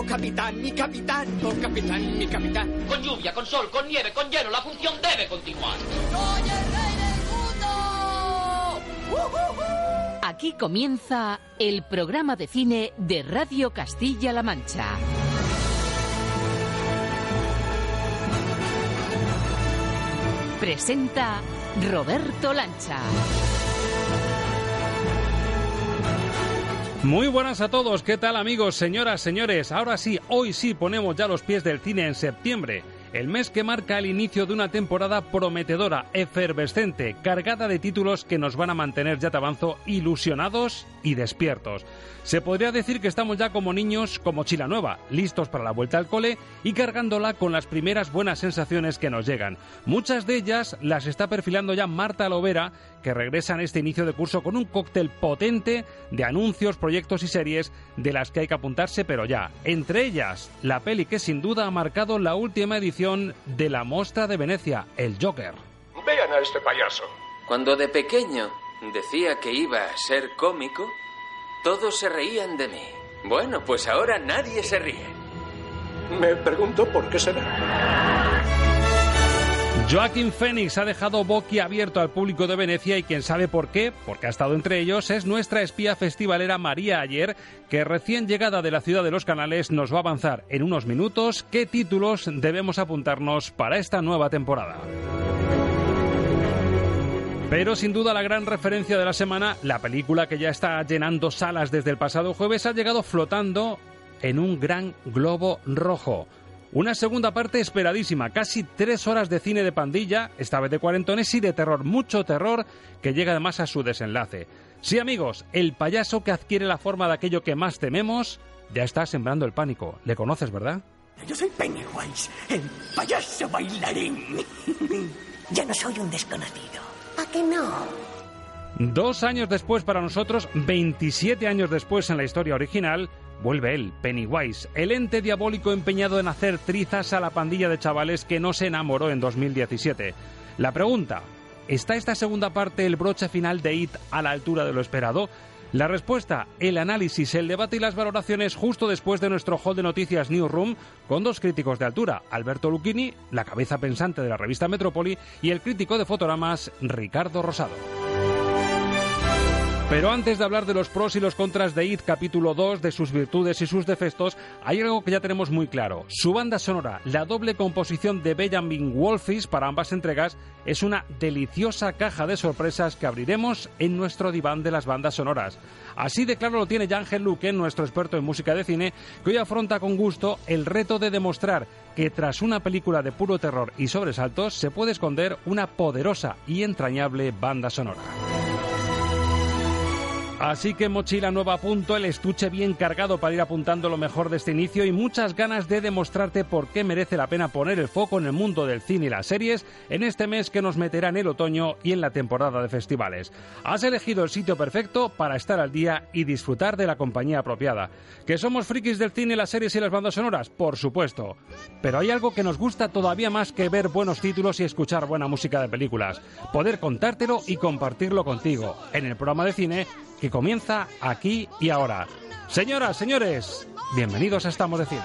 ¡Oh, capitán, mi capitán! ¡Oh, capitán, mi capitán! Con lluvia, con sol, con nieve, con hielo, la función debe continuar. ¡Soy el rey del mundo! Aquí comienza el programa de cine de Radio Castilla-La Mancha. Presenta Roberto Lancha. Muy buenas a todos, ¿qué tal amigos, señoras, señores? Ahora sí, hoy sí ponemos ya los pies del cine en septiembre, el mes que marca el inicio de una temporada prometedora, efervescente, cargada de títulos que nos van a mantener, ya te avanzo, ilusionados y despiertos. Se podría decir que estamos ya como niños con mochila nueva, listos para la vuelta al cole y cargándola con las primeras buenas sensaciones que nos llegan. Muchas de ellas las está perfilando ya Marta Lovera, que regresa en este inicio de curso con un cóctel potente de anuncios, proyectos y series de las que hay que apuntarse, pero ya. Entre ellas, la peli que sin duda ha marcado la última edición de la Mostra de Venecia, El Joker. Vean a este payaso. Cuando de pequeño decía que iba a ser cómico, todos se reían de mí. Bueno, pues ahora nadie se ríe. Me pregunto por qué será. Joaquín Phoenix ha dejado boquiabierto al público de Venecia y quien sabe por qué, porque ha estado entre ellos, es nuestra espía festivalera María Ayer, que recién llegada de la ciudad de los canales nos va a avanzar en unos minutos qué títulos debemos apuntarnos para esta nueva temporada. Pero sin duda la gran referencia de la semana, la película que ya está llenando salas desde el pasado jueves, ha llegado flotando en un gran globo rojo. Una segunda parte esperadísima, casi tres horas de cine de pandilla, esta vez de cuarentones y de terror, mucho terror, que llega además a su desenlace. Sí amigos, el payaso que adquiere la forma de aquello que más tememos, ya está sembrando el pánico. ¿Le conoces, verdad? Yo soy Pennywise, el payaso bailarín. ya no soy un desconocido. ¿A que no? Dos años después para nosotros, 27 años después en la historia original, vuelve él, Pennywise, el ente diabólico empeñado en hacer trizas a la pandilla de chavales que no se enamoró en 2017. La pregunta, ¿está esta segunda parte, el broche final de It, a la altura de lo esperado? La respuesta, el análisis, el debate y las valoraciones justo después de nuestro hall de noticias Newsroom con dos críticos de altura, Alberto Lucchini, la cabeza pensante de la revista Metrópoli, y el crítico de fotogramas Ricardo Rosado. Pero antes de hablar de los pros y los contras de IT capítulo 2, de sus virtudes y sus defectos, hay algo que ya tenemos muy claro. Su banda sonora, la doble composición de Benjamin Wolfis para ambas entregas, es una deliciosa caja de sorpresas que abriremos en nuestro diván de las bandas sonoras. Así de claro lo tiene Ángel Luque, nuestro experto en música de cine, que hoy afronta con gusto el reto de demostrar que tras una película de puro terror y sobresaltos se puede esconder una poderosa y entrañable banda sonora. Así que mochila nueva a punto, el estuche bien cargado para ir apuntando lo mejor de este inicio y muchas ganas de demostrarte por qué merece la pena poner el foco en el mundo del cine y las series en este mes que nos meterá en el otoño y en la temporada de festivales. Has elegido el sitio perfecto para estar al día y disfrutar de la compañía apropiada. ¿Que somos frikis del cine, las series y las bandas sonoras? Por supuesto. Pero hay algo que nos gusta todavía más que ver buenos títulos y escuchar buena música de películas. Poder contártelo y compartirlo contigo en el programa de cine que comienza aquí y ahora. Señoras, señores, bienvenidos a Estamos de Cine.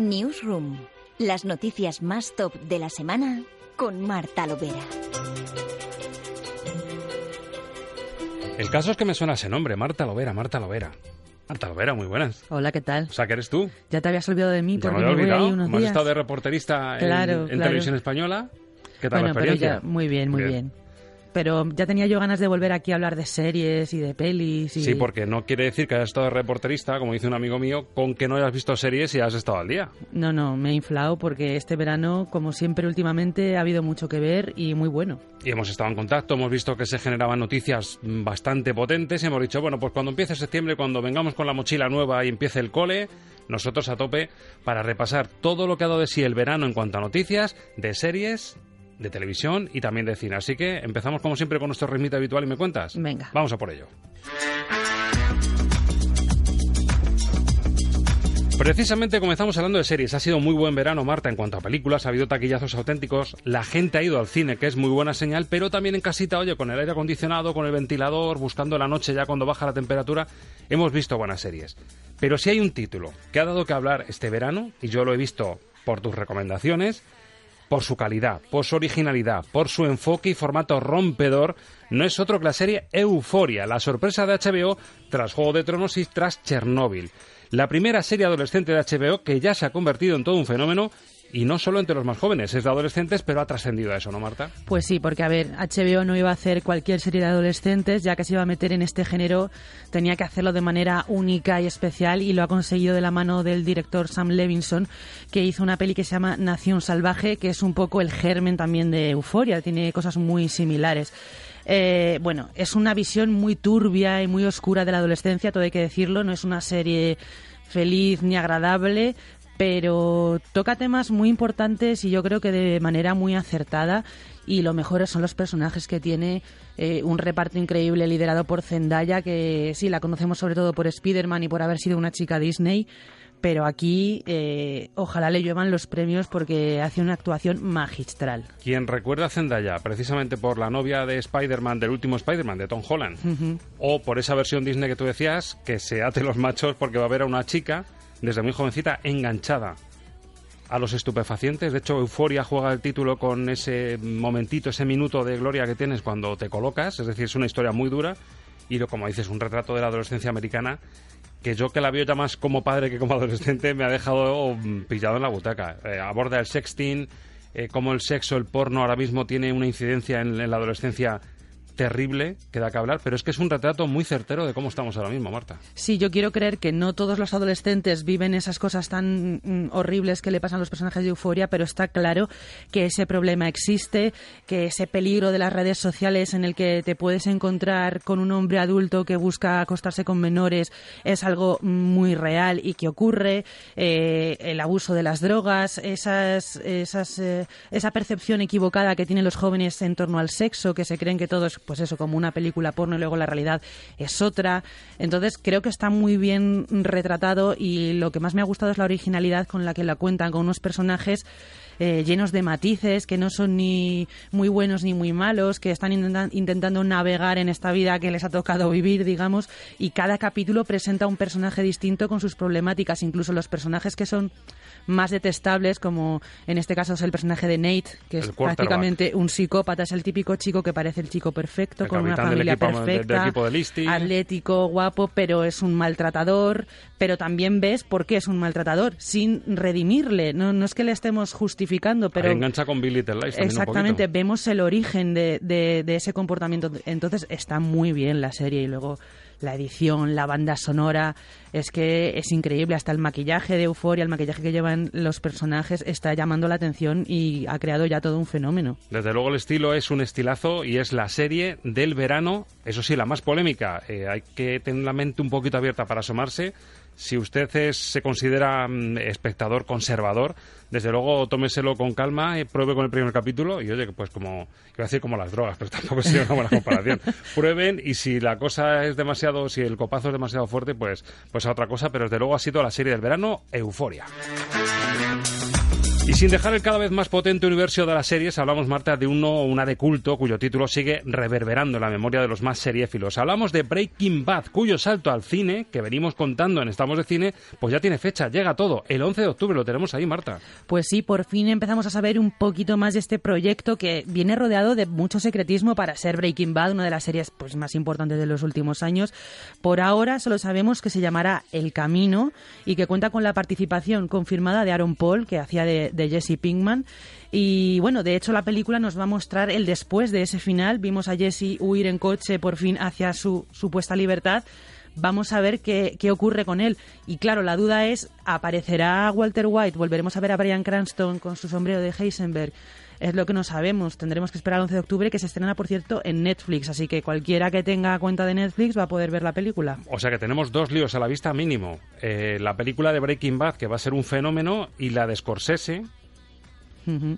Newsroom. Las noticias más top de la semana con Marta Lovera. El caso es que me suena ese nombre, Marta Lovera, Marta Lovera. Marta Vera, muy buenas. Hola, ¿qué tal? O sea, que eres tú. Ya te habías olvidado de mí Ya me porque había me voy olvidado. ahí unos días. estado de reporterista en- Claro, en, claro. televisión española. ¿Qué tal bueno, la pero experiencia? ya, muy bien, muy bien. Pero ya tenía yo ganas de volver aquí a hablar de series y de pelis y... Sí, porque no quiere decir que hayas estado de reporterista, como dice un amigo mío, con que no hayas visto series y has estado al día. No, no, me he inflado porque este verano, como siempre últimamente, ha habido mucho que ver y muy bueno. Y hemos estado en contacto, hemos visto que se generaban noticias bastante potentes y hemos dicho, bueno, pues cuando empiece septiembre, cuando vengamos con la mochila nueva y empiece el cole, nosotros a tope para repasar todo lo que ha dado de sí el verano en cuanto a noticias de series, de televisión y también de cine. Así que empezamos como siempre con nuestro ritmito habitual y me cuentas. Venga. Vamos a por ello. Precisamente comenzamos hablando de series. Ha sido muy buen verano, Marta, en cuanto a películas. Ha habido taquillazos auténticos. La gente ha ido al cine, que es muy buena señal, pero también en casita, oye, con el aire acondicionado, con el ventilador, buscando la noche ya cuando baja la temperatura, hemos visto buenas series. Pero si hay un título que ha dado que hablar este verano, y yo lo he visto por tus recomendaciones, por su calidad, por su originalidad, por su enfoque y formato rompedor, no es otro que la serie Euforia, la sorpresa de HBO tras Juego de Tronos y tras Chernóbil. La primera serie adolescente de HBO que ya se ha convertido en todo un fenómeno y no solo entre los más jóvenes, es de adolescentes, pero ha trascendido a eso, ¿no, Marta? Pues sí, porque a ver, HBO no iba a hacer cualquier serie de adolescentes, ya que se iba a meter en este género, tenía que hacerlo de manera única y especial y lo ha conseguido de la mano del director Sam Levinson, que hizo una peli que se llama Nación Salvaje, que es un poco el germen también de Euforia, tiene cosas muy similares. Eh, bueno, es una visión muy turbia y muy oscura de la adolescencia, todo hay que decirlo, no es una serie feliz ni agradable, pero toca temas muy importantes y yo creo que de manera muy acertada y lo mejor son los personajes que tiene eh, un reparto increíble liderado por Zendaya que sí la conocemos sobre todo por Spider-Man y por haber sido una chica Disney pero aquí eh, ojalá le lluevan los premios porque hace una actuación magistral. Quien recuerda a Zendaya precisamente por la novia de Spider-Man, del último Spider-Man, de Tom Holland, o por esa versión Disney que tú decías, que se ate los machos porque va a ver a una chica desde muy jovencita enganchada a los estupefacientes. De hecho, Euforia juega el título con ese momentito, ese minuto de gloria que tienes cuando te colocas. Es decir, es una historia muy dura y, lo, como dices, un retrato de la adolescencia americana que yo que la veo ya más como padre que como adolescente me ha dejado mm, pillado en la butaca. Eh, aborda el sexting, eh, cómo el sexo, el porno ahora mismo tiene una incidencia en, en la adolescencia terrible que da que hablar, pero es que es un retrato muy certero de cómo estamos ahora mismo, Marta. Sí, yo quiero creer que no todos los adolescentes viven esas cosas tan mm, horribles que le pasan a los personajes de Euforia, pero está claro que ese problema existe, que ese peligro de las redes sociales en el que te puedes encontrar con un hombre adulto que busca acostarse con menores es algo muy real y que ocurre, eh, el abuso de las drogas, esas, esas, eh, esa percepción equivocada que tienen los jóvenes en torno al sexo, que se creen que todo es pues eso, como una película porno y luego la realidad es otra. Entonces creo que está muy bien retratado y lo que más me ha gustado es la originalidad con la que la cuentan, con unos personajes eh, llenos de matices, que no son ni muy buenos ni muy malos, que están intentan- intentando navegar en esta vida que les ha tocado vivir, digamos, y cada capítulo presenta un personaje distinto con sus problemáticas, incluso los personajes que son más detestables, como en este caso es el personaje de Nate, que es El prácticamente un psicópata, es el típico chico que parece el chico perfecto, El con una familia equipo- del- del perfecta, atlético, guapo, pero es un maltratador, pero también ves por qué es un maltratador, sin redimirle, no, no es que le estemos justificando, pero... Ahí engancha con Billy Little Lies un Exactamente, vemos el origen de, de- de ese comportamiento. Entonces está muy bien la serie y luego la edición, la banda sonora, es que es increíble. Hasta el maquillaje de Euforia, el maquillaje que llevan los personajes está llamando la atención y ha creado ya todo un fenómeno. Desde luego el estilo es un estilazo y es la serie del verano, eso sí, la más polémica. Eh, hay que tener la mente un poquito abierta para asomarse. Si usted es- se considera mm, espectador conservador, desde luego tómeselo con calma, eh, pruebe con el primer capítulo y oye, pues como, iba a decir como las drogas, pero tampoco sería una buena comparación. Prueben y si la cosa es demasiado, si el copazo es demasiado fuerte, pues, pues a otra cosa, pero desde luego ha sido la serie del verano, Euforia. Y sin dejar el cada vez más potente universo de las series, hablamos, Marta, de uno o una de culto cuyo título sigue reverberando en la memoria de los más seriéfilos. Hablamos de Breaking Bad, cuyo salto al cine, que venimos contando en Estamos de Cine, pues ya tiene fecha, llega todo. El 11 de octubre lo tenemos ahí, Marta. Pues sí, por fin empezamos a saber un poquito más de este proyecto que viene rodeado de mucho secretismo para ser Breaking Bad, una de las series pues, más importantes de los últimos años. Por ahora solo sabemos que se llamará El Camino y que cuenta con la participación confirmada de Aaron Paul, que hacía de de Jesse Pinkman. Y bueno, de hecho la película nos va a mostrar el después de ese final. Vimos a Jesse huir en coche por fin hacia su supuesta libertad. Vamos a ver qué, qué ocurre con él. Y claro, la duda es, ¿aparecerá Walter White? ¿Volveremos a ver a Brian Cranston con su sombrero de Heisenberg? Es lo que no sabemos. Tendremos que esperar el 11 de octubre, que se estrena, por cierto, en Netflix. Así que cualquiera que tenga cuenta de Netflix va a poder ver la película. O sea que tenemos dos líos a la vista mínimo. Eh, la película de Breaking Bad, que va a ser un fenómeno, y la de Scorsese,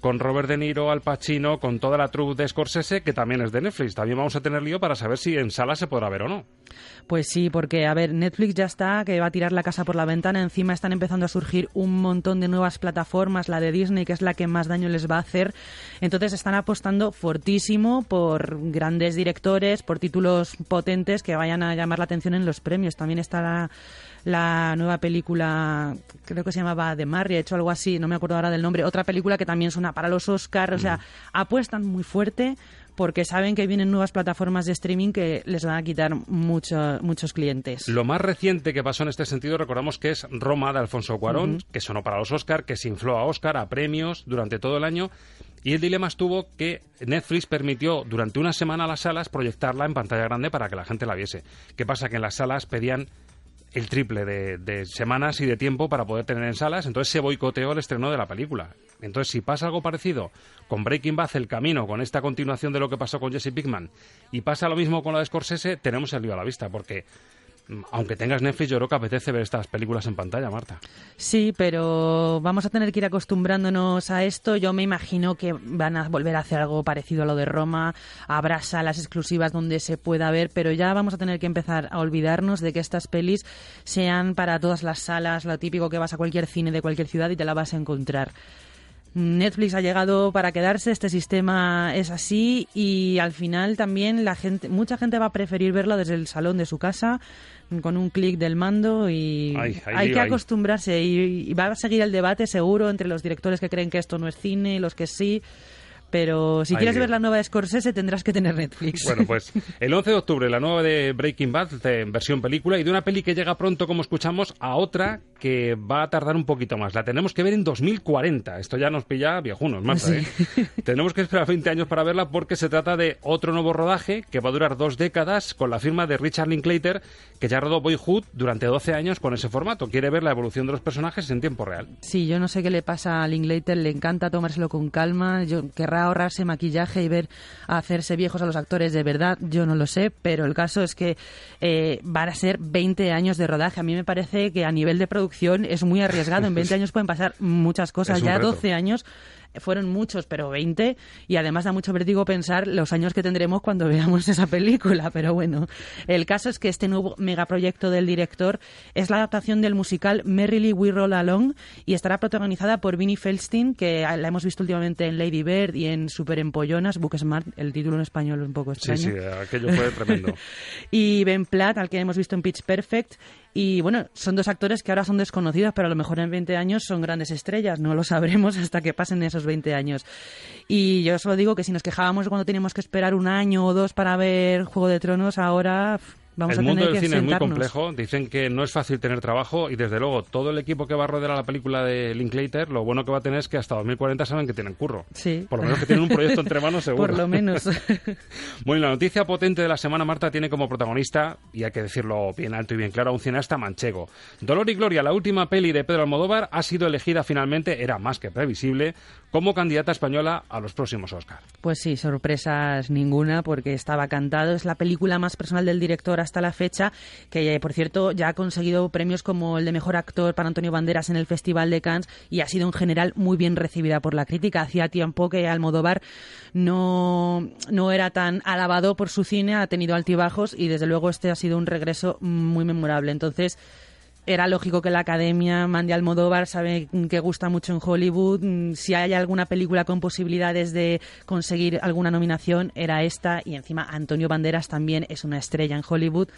con Robert De Niro, Al Pacino, con toda la troupe de Scorsese, que también es de Netflix. También vamos a tener lío para saber si en sala se podrá ver o no. Pues sí, porque, a ver, Netflix ya está, que va a tirar la casa por la ventana. Encima están empezando a surgir un montón de nuevas plataformas, la de Disney, que es la que más daño les va a hacer. Entonces están apostando fortísimo por grandes directores, por títulos potentes que vayan a llamar la atención en los premios. También está la nueva película, creo que se llamaba The Marriage o algo así, no me acuerdo ahora del nombre, otra película que también suena para los Oscars, o sea, mm. apuestan muy fuerte porque saben que vienen nuevas plataformas de streaming que les van a quitar muchos clientes. Lo más reciente que pasó en este sentido, recordamos que es Roma de Alfonso Cuarón, que sonó para los Oscar, que se infló a Oscar, a premios durante todo el año. Y el dilema estuvo que Netflix permitió durante una semana a las salas proyectarla en pantalla grande para que la gente la viese. ¿Qué pasa? Que en las salas pedían el triple de, semanas y de tiempo para poder tener en salas, entonces se boicoteó el estreno de la película. Entonces, si pasa algo parecido con Breaking Bad, El Camino, con esta continuación de lo que pasó con Jesse Pickman, y pasa lo mismo con la de Scorsese, tenemos el lío a la vista, porque aunque tengas Netflix, yo creo que apetece ver estas películas en pantalla, Marta. Sí, pero vamos a tener que ir acostumbrándonos a esto. Yo me imagino que van a volver a hacer algo parecido a lo de Roma. Habrá salas exclusivas donde se pueda ver, pero ya vamos a tener que empezar a olvidarnos de que estas pelis sean para todas las salas, lo típico que vas a cualquier cine de cualquier ciudad y te la vas a encontrar. Netflix ha llegado para quedarse, este sistema es así y al final también la gente, mucha gente va a preferir verlo desde el salón de su casa con un clic del mando y hay que acostumbrarse y, va a seguir el debate seguro entre los directores que creen que esto no es cine y los que sí. Pero si quieres ver la nueva de Scorsese tendrás que tener Netflix. Bueno, pues el 11 de octubre la nueva de Breaking Bad, de versión película, y de una peli que llega pronto, como escuchamos, a otra que va a tardar un poquito más. La tenemos que ver en 2040. Esto ya nos pilla viejunos, más ¿eh? tenemos que esperar 20 años para verla porque se trata de otro nuevo rodaje que va a durar dos décadas con la firma de Richard Linklater, que ya rodó Boyhood durante 12 años con ese formato. Quiere ver la evolución de los personajes en tiempo real. Sí, yo no sé qué le pasa a Linklater, le encanta tomárselo con calma. Yo querrá ahorrarse maquillaje y ver a hacerse viejos a los actores de verdad, yo no lo sé, pero el caso es que eh, van a ser 20 años de rodaje. A mí me parece que a nivel de producción es muy arriesgado. En 20 años pueden pasar muchas cosas. Ya 12 años fueron muchos, pero 20, y además da mucho vértigo pensar los años que tendremos cuando veamos esa película, pero bueno, el caso es que este nuevo megaproyecto del director es la adaptación del musical Merrily We Roll Along y estará protagonizada por Vinnie Feldstein, que la hemos visto últimamente en Lady Bird y en Super Empollonas, Book Smart, el título en español es un poco extraño. Sí, sí, aquello fue tremendo. y Ben Platt, al que hemos visto en Pitch Perfect, y bueno, son dos actores que ahora son desconocidos, pero a lo mejor en 20 años son grandes estrellas. No lo sabremos hasta que pasen esos 20 años. Y yo solo digo que si nos quejábamos cuando teníamos que esperar un año o dos para ver Juego de Tronos, ahora el mundo del cine es muy complejo. Dicen que no es fácil tener trabajo y desde luego todo el equipo que va a rodear a la película de Linklater, lo bueno que va a tener es que hasta 2040 saben que tienen curro. Sí. Por lo menos que tienen un proyecto entre manos seguro. Por lo menos. bueno, la noticia potente de la semana, Marta, tiene como protagonista, y hay que decirlo bien alto y bien claro, a un cineasta manchego. Dolor y Gloria, la última peli de Pedro Almodóvar, ha sido elegida finalmente, era más que previsible, como candidata española a los próximos Oscars. Pues sí, sorpresas ninguna porque estaba cantado. Es la película más personal del director hasta la fecha, que por cierto ya ha conseguido premios como el de mejor actor para Antonio Banderas en el Festival de Cannes y ha sido en general muy bien recibida por la crítica. Hacía tiempo que Almodóvar no, no era tan alabado por su cine, ha tenido altibajos y desde luego este ha sido un regreso muy memorable. Entonces, era lógico que la Academia mande Almodóvar, sabe que gusta mucho en Hollywood. Mm, si hay alguna película con posibilidades de conseguir alguna nominación, era esta. Y encima Antonio Banderas también es una estrella en Hollywood,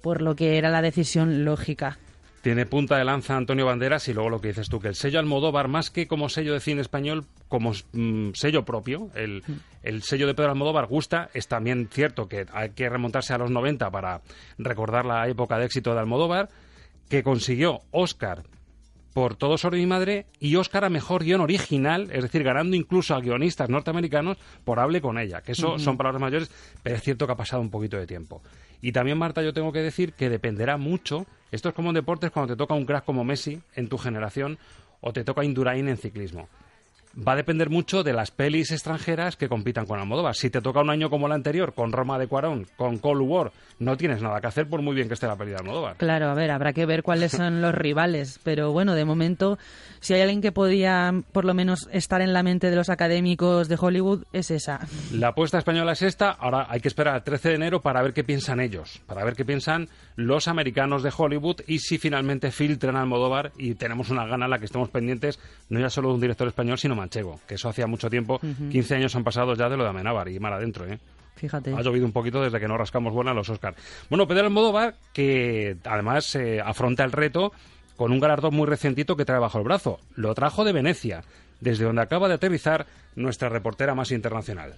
por lo que era la decisión lógica. Tiene punta de lanza Antonio Banderas y luego lo que dices tú, que el sello Almodóvar, más que como sello de cine español, como mm, sello propio, el, el, sello de Pedro Almodóvar gusta. Es también cierto que hay que remontarse a los 90 para recordar la época de éxito de Almodóvar, que consiguió Oscar por Todo sobre mi madre y Oscar a mejor guion original, es decir, ganando incluso a guionistas norteamericanos por Hable con ella, que eso son palabras mayores, pero es cierto que ha pasado un poquito de tiempo. Y también, Marta, yo tengo que decir que dependerá mucho, esto es como en deportes cuando te toca un crack como Messi en tu generación o te toca Indurain en ciclismo va a depender mucho de las pelis extranjeras que compitan con Almodóvar. Si te toca un año como el anterior, con Roma de Cuarón, con Cold War, no tienes nada que hacer por muy bien que esté la peli de Almodóvar. Claro, a ver, habrá que ver cuáles son los rivales, pero bueno, de momento, si hay alguien que podía por lo menos estar en la mente de los académicos de Hollywood, es esa. La apuesta española es esta, ahora hay que esperar al 13 de enero para ver qué piensan ellos, para ver qué piensan los americanos de Hollywood y si finalmente filtran Almodóvar y tenemos una gana en la que estemos pendientes, no ya solo de un director español, sino manchego, que eso hacía mucho tiempo, 15 años han pasado ya de lo de Amenábar y mal adentro, ¿eh? Fíjate. Ha llovido un poquito desde que no rascamos buena los Oscars. Bueno, Pedro Almodóvar, que además eh, afronta el reto con un galardón muy recientito que trae bajo el brazo. Lo trajo de Venecia, desde donde acaba de aterrizar nuestra reportera más internacional.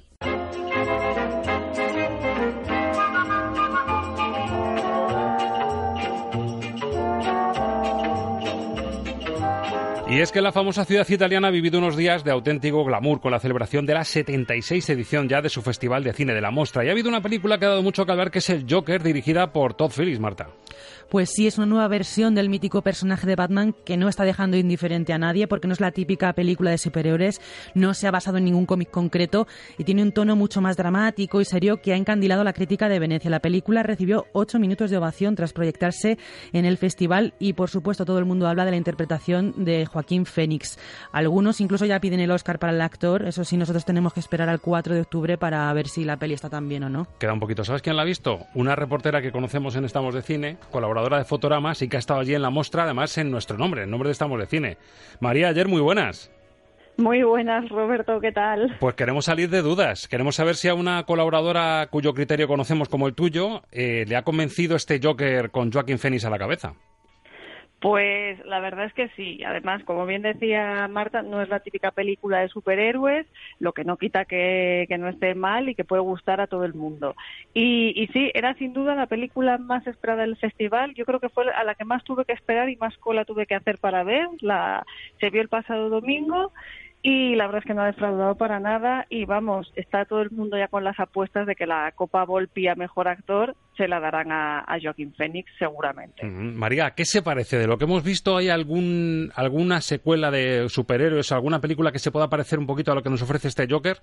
Y es que la famosa ciudad italiana ha vivido unos días de auténtico glamour con la celebración de la 76 edición ya de su Festival de Cine de la Mostra. Y ha habido una película que ha dado mucho que hablar que es El Joker, dirigida por Todd Phillips, Marta. Pues sí, es una nueva versión del mítico personaje de Batman que no está dejando indiferente a nadie porque no es la típica película de superiores, no se ha basado en ningún cómic concreto y tiene un tono mucho más dramático y serio que ha encandilado la crítica de Venecia. La película recibió ocho minutos de ovación tras proyectarse en el festival y, por supuesto, todo el mundo habla de la interpretación de Joaquín Fénix. Algunos incluso ya piden el Oscar para el actor, eso sí, nosotros tenemos que esperar al 4 de octubre para ver si la peli está tan bien o no. Queda un poquito. ¿Sabes quién la ha visto? Una reportera que conocemos en Estamos de Cine, colaboradora de Fotoramas y que ha estado allí en la muestra, además en nuestro nombre, en nombre de Estamos de Cine. María, ayer muy buenas. Muy buenas, Roberto, ¿qué tal? Pues queremos salir de dudas. Queremos saber si a una colaboradora cuyo criterio conocemos como el tuyo eh, le ha convencido este Joker con Joaquín Phoenix a la cabeza. Pues la verdad es que sí. Además, como bien decía Marta, no es la típica película de superhéroes, lo que no quita que, no esté mal y que puede gustar a todo el mundo. Y, y, sí, era sin duda la película más esperada del festival. Yo creo que fue a la que más tuve que esperar y más cola tuve que hacer para ver. La, se vio el pasado domingo y la verdad es que no ha defraudado para nada y vamos, está todo el mundo ya con las apuestas de que la Copa Volpi a Mejor Actor se la darán a, Joaquín Phoenix seguramente. María, ¿qué se parece de lo que hemos visto? ¿Hay algún, alguna secuela de superhéroes, alguna película que se pueda parecer un poquito a lo que nos ofrece este Joker?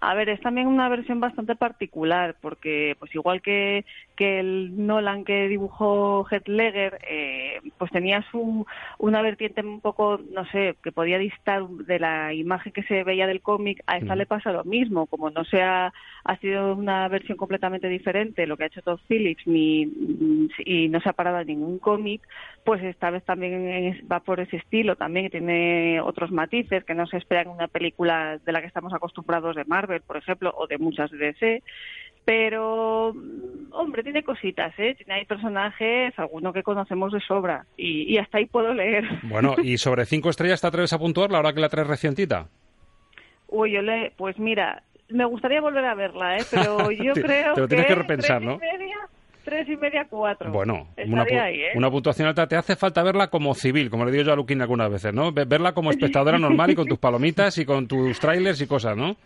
A ver, es también una versión bastante particular, porque pues igual que, que el Nolan que dibujó Heath Ledger, eh, pues tenía su, una vertiente un poco, no sé, que podía distar de la imagen que se veía del cómic, a esta le pasa lo mismo, como no sea, ha sido una versión completamente diferente lo que ha hecho Todd Phillips ni, y no se ha parado en ningún cómic, pues esta vez también va por ese estilo, también tiene otros matices que no se esperan en una película de la que estamos acostumbrados de Marvel por ejemplo, o de muchas de DC. Pero, hombre, tiene cositas, ¿eh? Tiene hay personajes, alguno que conocemos de sobra. Y, hasta ahí puedo leer. Bueno, ¿y sobre cinco estrellas te atreves a puntuarla ahora que la traes recientita? Uy, yo le... Pues mira, me gustaría volver a verla, ¿eh? Pero yo creo Te lo tienes que, repensar, ¿no? tres y media, cuatro. Bueno, una, ¿eh? una, puntuación alta. Te hace falta verla como civil, como le digo yo a Luquín algunas veces, ¿no? Verla como espectadora normal y con tus palomitas y con tus trailers y cosas, ¿no?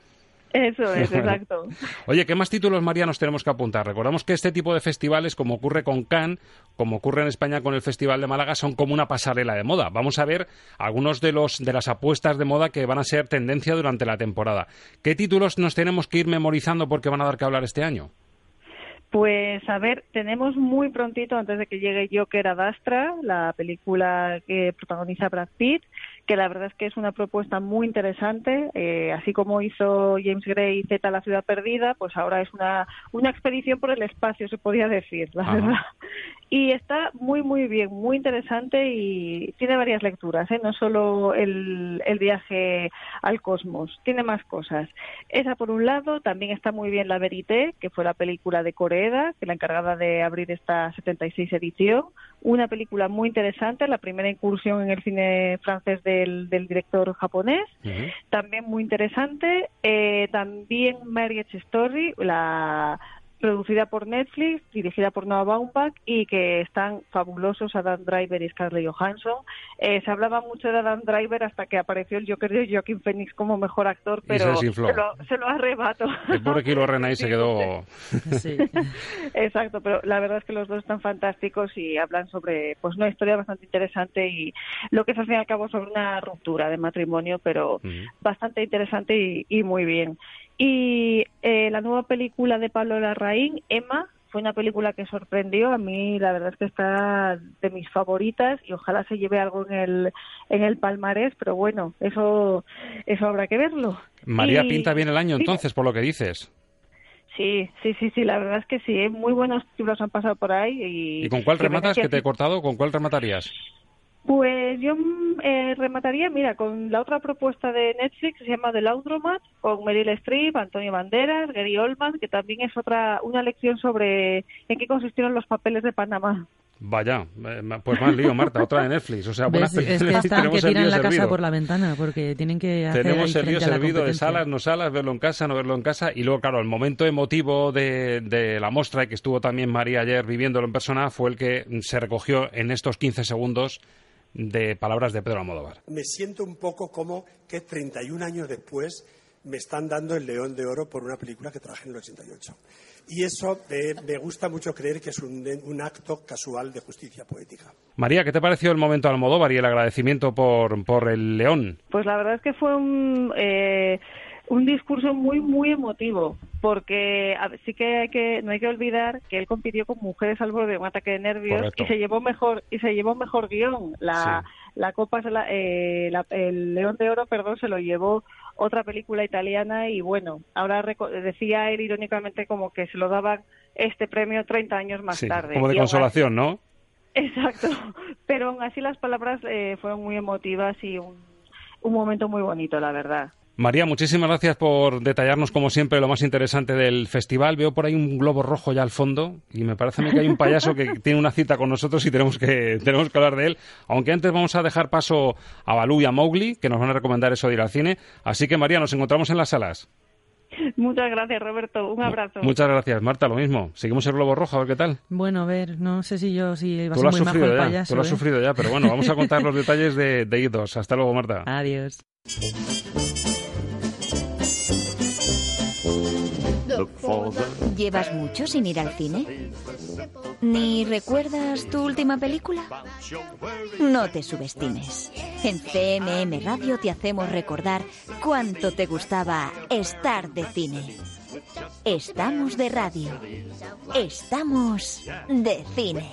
Eso es, exacto. Oye, ¿qué más títulos, María, nos tenemos que apuntar? Recordamos que este tipo de festivales, como ocurre con Cannes, como ocurre en España con el Festival de Málaga, son como una pasarela de moda. Vamos a ver algunos de, los, de las apuestas de moda que van a ser tendencia durante la temporada. ¿Qué títulos nos tenemos que ir memorizando porque van a dar que hablar este año? Pues a ver, tenemos muy prontito, antes de que llegue Joker a Dastra, la película que protagoniza Brad Pitt, que la verdad es que es una propuesta muy interesante, eh, así como hizo James Gray Z La ciudad perdida, pues ahora es una, una expedición por el espacio, se podía decir, la verdad. Y está muy, muy bien, muy interesante y tiene varias lecturas, ¿eh? no solo el, el viaje al cosmos, tiene más cosas. Esa por un lado, también está muy bien La Verité, que fue la película de Coreeda, que la encargada de abrir esta 76 edición. Una película muy interesante, la primera incursión en el cine francés del, del director japonés. También muy interesante. Eh, también Marriage Story, la producida por Netflix, dirigida por Noah Baumbach y que están fabulosos Adam Driver y Scarlett Johansson. Eh, se hablaba mucho de Adam Driver hasta que apareció el Joker de Joaquin Phoenix como mejor actor, pero se, lo, se, lo, arrebato. El pobre Kilo Renay se quedó... Sí. Exacto, pero la verdad es que los dos están fantásticos y hablan sobre pues una historia bastante interesante y lo que es al fin y al cabo sobre una ruptura de matrimonio, pero bastante interesante y, y muy bien. Y eh, la nueva película de Pablo Larraín, Emma, fue una película que sorprendió. A mí la verdad es que está de mis favoritas y ojalá se lleve algo en el, en el palmarés, pero bueno, eso, eso habrá que verlo. María pinta bien el año entonces, por lo que dices. Sí, sí, sí, sí, la verdad es que sí, ¿eh? muy buenos libros han pasado por ahí. ¿Y, ¿Y con cuál rematas que te he cortado? ¿Con cuál rematarías? Pues yo mm, eh, remataría, mira, con la otra propuesta de Netflix que se llama The Laundromat, con Meryl Streep, Antonio Banderas, Gary Oldman, que también es otra una lección sobre en qué consistieron los papeles de Panamá. Vaya, eh, pues más lío, Marta, otra de Netflix. O sea, buenas Es que están que tiran la casa por la ventana porque tienen que hacer Tenemos el lío servido de salas, no salas, verlo en casa, no verlo en casa. Y luego, claro, el momento emotivo de, de la muestra, y que estuvo también María ayer viviéndolo en persona, fue el que se recogió en estos 15 segundos de palabras de Pedro Almodóvar. Me siento un poco como que 31 años después me están dando el León de Oro por una película que trabajé en el 88. Y eso eh, me gusta mucho creer que es un, un, acto casual de justicia poética. María, ¿qué te pareció el momento Almodóvar y el agradecimiento por, por el León? Pues la verdad es que fue un... Eh un discurso muy muy emotivo porque sí que hay que no hay que olvidar que él compitió con mujeres al borde de un ataque de nervios y se llevó mejor y se llevó mejor guion. La la copa eh, el León de Oro perdón se lo llevó otra película italiana y bueno ahora decía él irónicamente como que se lo daban este premio 30 años más tarde. como de consolación no exacto. Pero aún así las palabras eh, fueron muy emotivas y un, un momento muy bonito la verdad María, muchísimas gracias por detallarnos, como siempre, lo más interesante del festival. Veo por ahí un globo rojo ya al fondo y me parece a mí que hay un payaso que tiene una cita con nosotros y tenemos que, tenemos que hablar de él. Aunque antes vamos a dejar paso a Balú y a Mowgli, que nos van a recomendar eso de ir al cine. Así que, María, nos encontramos en las salas. Muchas gracias, Roberto. Un abrazo. Muchas gracias, Marta. Lo mismo. Seguimos el globo rojo, a ver qué tal. Bueno, a ver, no sé si yo si va a ser muy majo el payaso. Tú lo has ¿eh? sufrido ya, pero bueno, vamos a contar los detalles de, de I2. Hasta luego, Marta. Adiós. ¿Llevas mucho sin ir al cine? ¿Ni recuerdas tu última película? No te subestimes. En CMM Radio te hacemos recordar cuánto te gustaba estar de cine. Estamos de radio. Estamos de cine.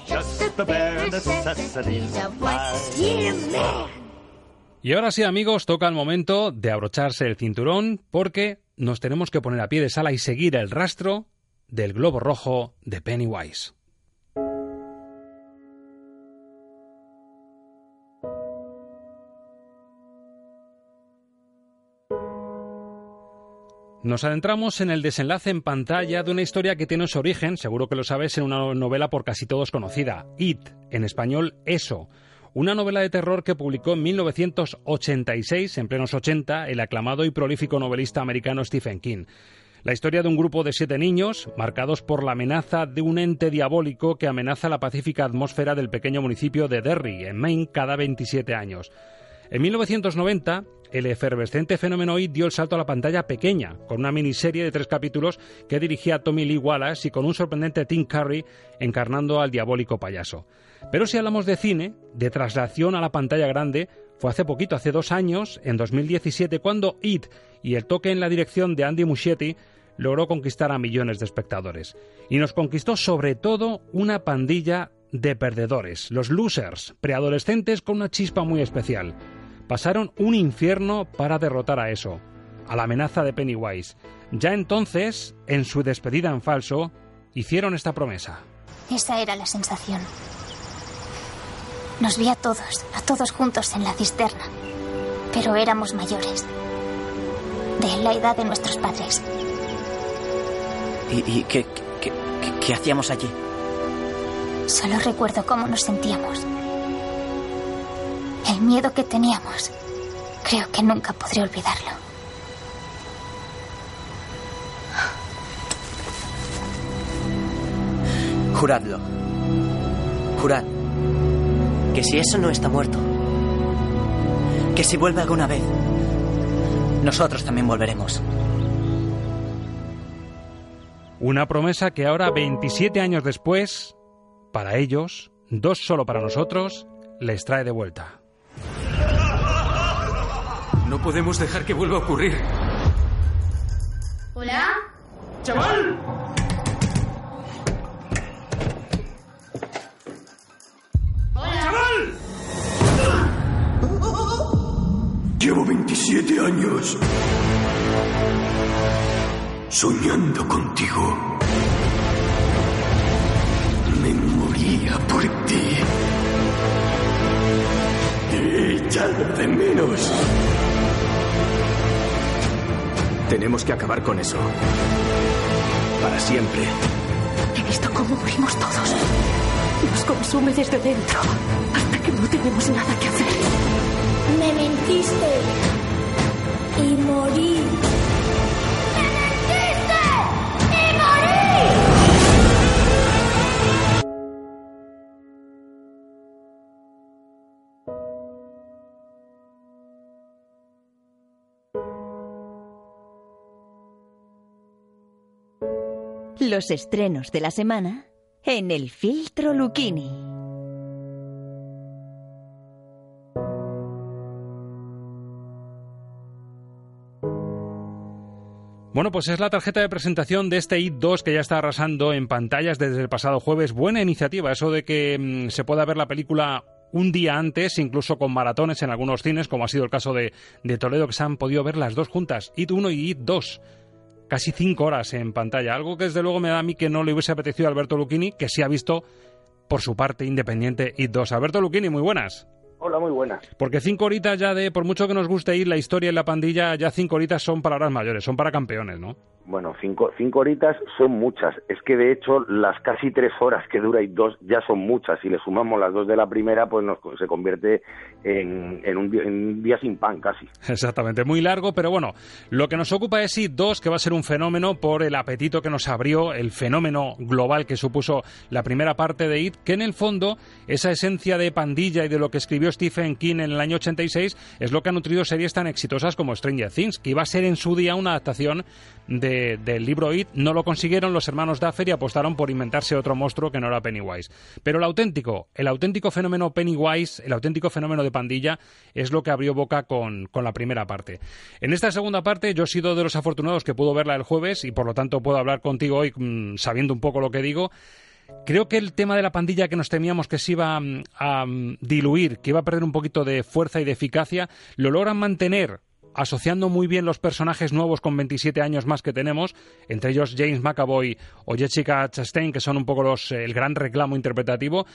Y ahora sí, amigos, toca el momento de abrocharse el cinturón porque nos tenemos que poner a pie de sala y seguir el rastro del globo rojo de Pennywise. Nos adentramos en el desenlace en pantalla de una historia que tiene su origen, seguro que lo sabes, en una novela por casi todos conocida, It, en español Eso, una novela de terror que publicó en 1986, en plenos 80, el aclamado y prolífico novelista americano Stephen King. La historia de un grupo de siete niños, marcados por la amenaza de un ente diabólico que amenaza la pacífica atmósfera del pequeño municipio de Derry, en Maine, cada 27 años. En 1990, el efervescente fenómeno IT dio el salto a la pantalla pequeña, con una miniserie de tres capítulos que dirigía Tommy Lee Wallace y con un sorprendente Tim Curry encarnando al diabólico payaso. Pero si hablamos de cine, de traslación a la pantalla grande, fue hace poquito, hace dos años, en 2017, cuando It y el toque en la dirección de Andy Muschietti logró conquistar a millones de espectadores. Y nos conquistó sobre todo una pandilla de perdedores, los losers, preadolescentes con una chispa muy especial. Pasaron un infierno para derrotar a eso, a la amenaza de Pennywise. Ya entonces, en su despedida en falso, hicieron esta promesa. Esa era la sensación. Nos vi a todos, a todos juntos en la cisterna. Pero éramos mayores. De la edad de nuestros padres. ¿Y, qué, qué, qué hacíamos allí? Solo recuerdo cómo nos sentíamos. El miedo que teníamos. Creo que nunca podré olvidarlo. Juradlo. Jurad que si eso no está muerto, que si vuelve alguna vez, nosotros también volveremos. Una promesa que ahora, 27 años después, para ellos, dos solo para nosotros, les trae de vuelta. No podemos dejar que vuelva a ocurrir. ¿Hola? ¡Chaval! ¡Chaval! Llevo 27 años soñando contigo. Me moría por ti. Te echado de menos. Tenemos que acabar con eso. Para siempre. He visto cómo morimos todos. Nos consume desde dentro hasta que no tenemos nada que hacer. Me mentiste. Y morí. ¡Me mentiste! ¡Y morí! Los estrenos de la semana en el filtro Lucchini. Bueno, pues es la tarjeta de presentación de este IT 2 que ya está arrasando en pantallas desde el pasado jueves. Buena iniciativa, eso de que mm, se pueda ver la película un día antes, incluso con maratones en algunos cines, como ha sido el caso de, Toledo, que se han podido ver las dos juntas, IT 1 y IT 2 casi cinco horas en pantalla. Algo que desde luego me da a mí que no le hubiese apetecido a Alberto Lucchini, que sí ha visto por su parte independiente y dos. Alberto Lucchini, muy buenas. Hola, muy buenas. Porque cinco horitas ya de, por mucho que nos guste ir la historia y la pandilla, ya cinco horitas son palabras mayores, son para campeones, ¿no? Bueno, cinco, cinco horitas son muchas. Es que de hecho las casi tres horas que dura y dos ya son muchas. Si le sumamos las dos de la primera, pues nos, se convierte en, en, un, día, sin pan casi. Exactamente, muy largo, pero bueno, lo que nos ocupa es IT 2, que va a ser un fenómeno por el apetito que nos abrió, el fenómeno global que supuso la primera parte de IT, que en el fondo esa esencia de pandilla y de lo que escribió Stephen King en el año 86 es lo que ha nutrido series tan exitosas como Stranger Things, que iba a ser en su día una adaptación de, del libro It. No lo consiguieron los hermanos Duffer y apostaron por inventarse otro monstruo que no era Pennywise. Pero el auténtico, el auténtico fenómeno Pennywise, el auténtico fenómeno de pandilla, es lo que abrió boca con, con la primera parte. En esta segunda parte, yo he sido de los afortunados que pudo verla el jueves y por lo tanto puedo hablar contigo hoy mmm, sabiendo un poco lo que digo. Creo que el tema de la pandilla que nos temíamos que se iba mm, a, a diluir, que iba a perder un poquito de fuerza y de eficacia, lo logran mantener asociando muy bien los personajes nuevos con 27 años más que tenemos, entre ellos James McAvoy o Jessica Chastain, que son un poco los, el gran reclamo interpretativo,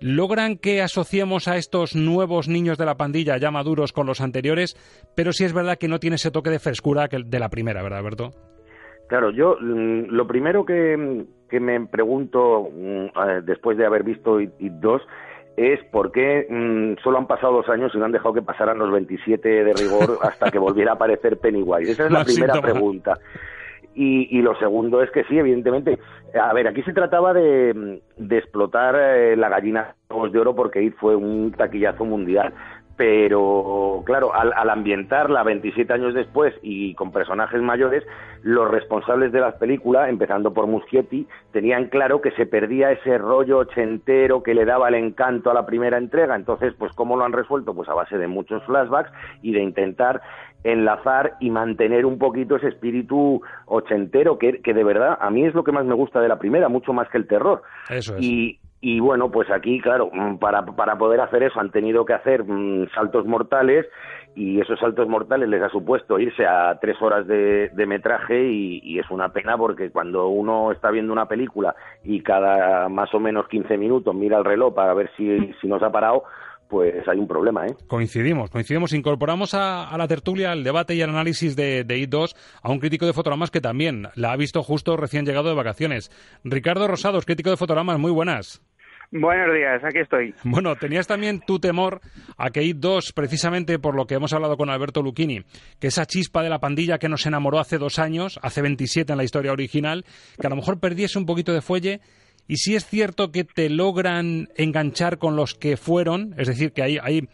logran que asociemos a estos nuevos niños de la pandilla ya maduros con los anteriores, pero sí es verdad que no tiene ese toque de frescura que de la primera, ¿verdad, Alberto? Claro, yo lo primero que, me pregunto después de haber visto It 2 es por qué mmm, solo han pasado dos años y no han dejado que pasaran los 27 de rigor hasta que volviera a aparecer Pennywise. Esa es la primera pregunta. Y, y, lo segundo es que sí, evidentemente. A ver, aquí se trataba de, de explotar eh, la gallina de oro porque IT fue un taquillazo mundial pero claro, al, al, ambientarla 27 años después y con personajes mayores, los responsables de las películas, empezando por Muschietti, tenían claro que se perdía ese rollo ochentero que le daba el encanto a la primera entrega. Entonces, pues, ¿cómo lo han resuelto? Pues a base de muchos flashbacks y de intentar enlazar y mantener un poquito ese espíritu ochentero que, que de verdad a mí es lo que más me gusta de la primera, mucho más que el terror. Eso es. Y, Y bueno, pues aquí, claro, mm, para, para poder hacer eso han tenido que hacer mm, saltos mortales y esos saltos mortales les ha supuesto irse a tres horas de, metraje y, es una pena porque cuando uno está viendo una película y cada más o menos 15 minutos mira el reloj para ver si, si nos ha parado, pues hay un problema, ¿eh? Coincidimos, coincidimos. Incorporamos a, la tertulia, al debate y al análisis de, de IT2 a un crítico de fotogramas que también la ha visto justo recién llegado de vacaciones. Ricardo Rosados, crítico de fotogramas, muy buenas. Buenos días, aquí estoy. Bueno, tenías también tu temor a que IT2, precisamente por lo que hemos hablado con Alberto Lucchini, que esa chispa de la pandilla que nos enamoró hace dos años, hace 27 en la historia original, que a lo mejor perdiese un poquito de fuelle. Y si es cierto que te logran enganchar con los que fueron, es decir, que hay, hay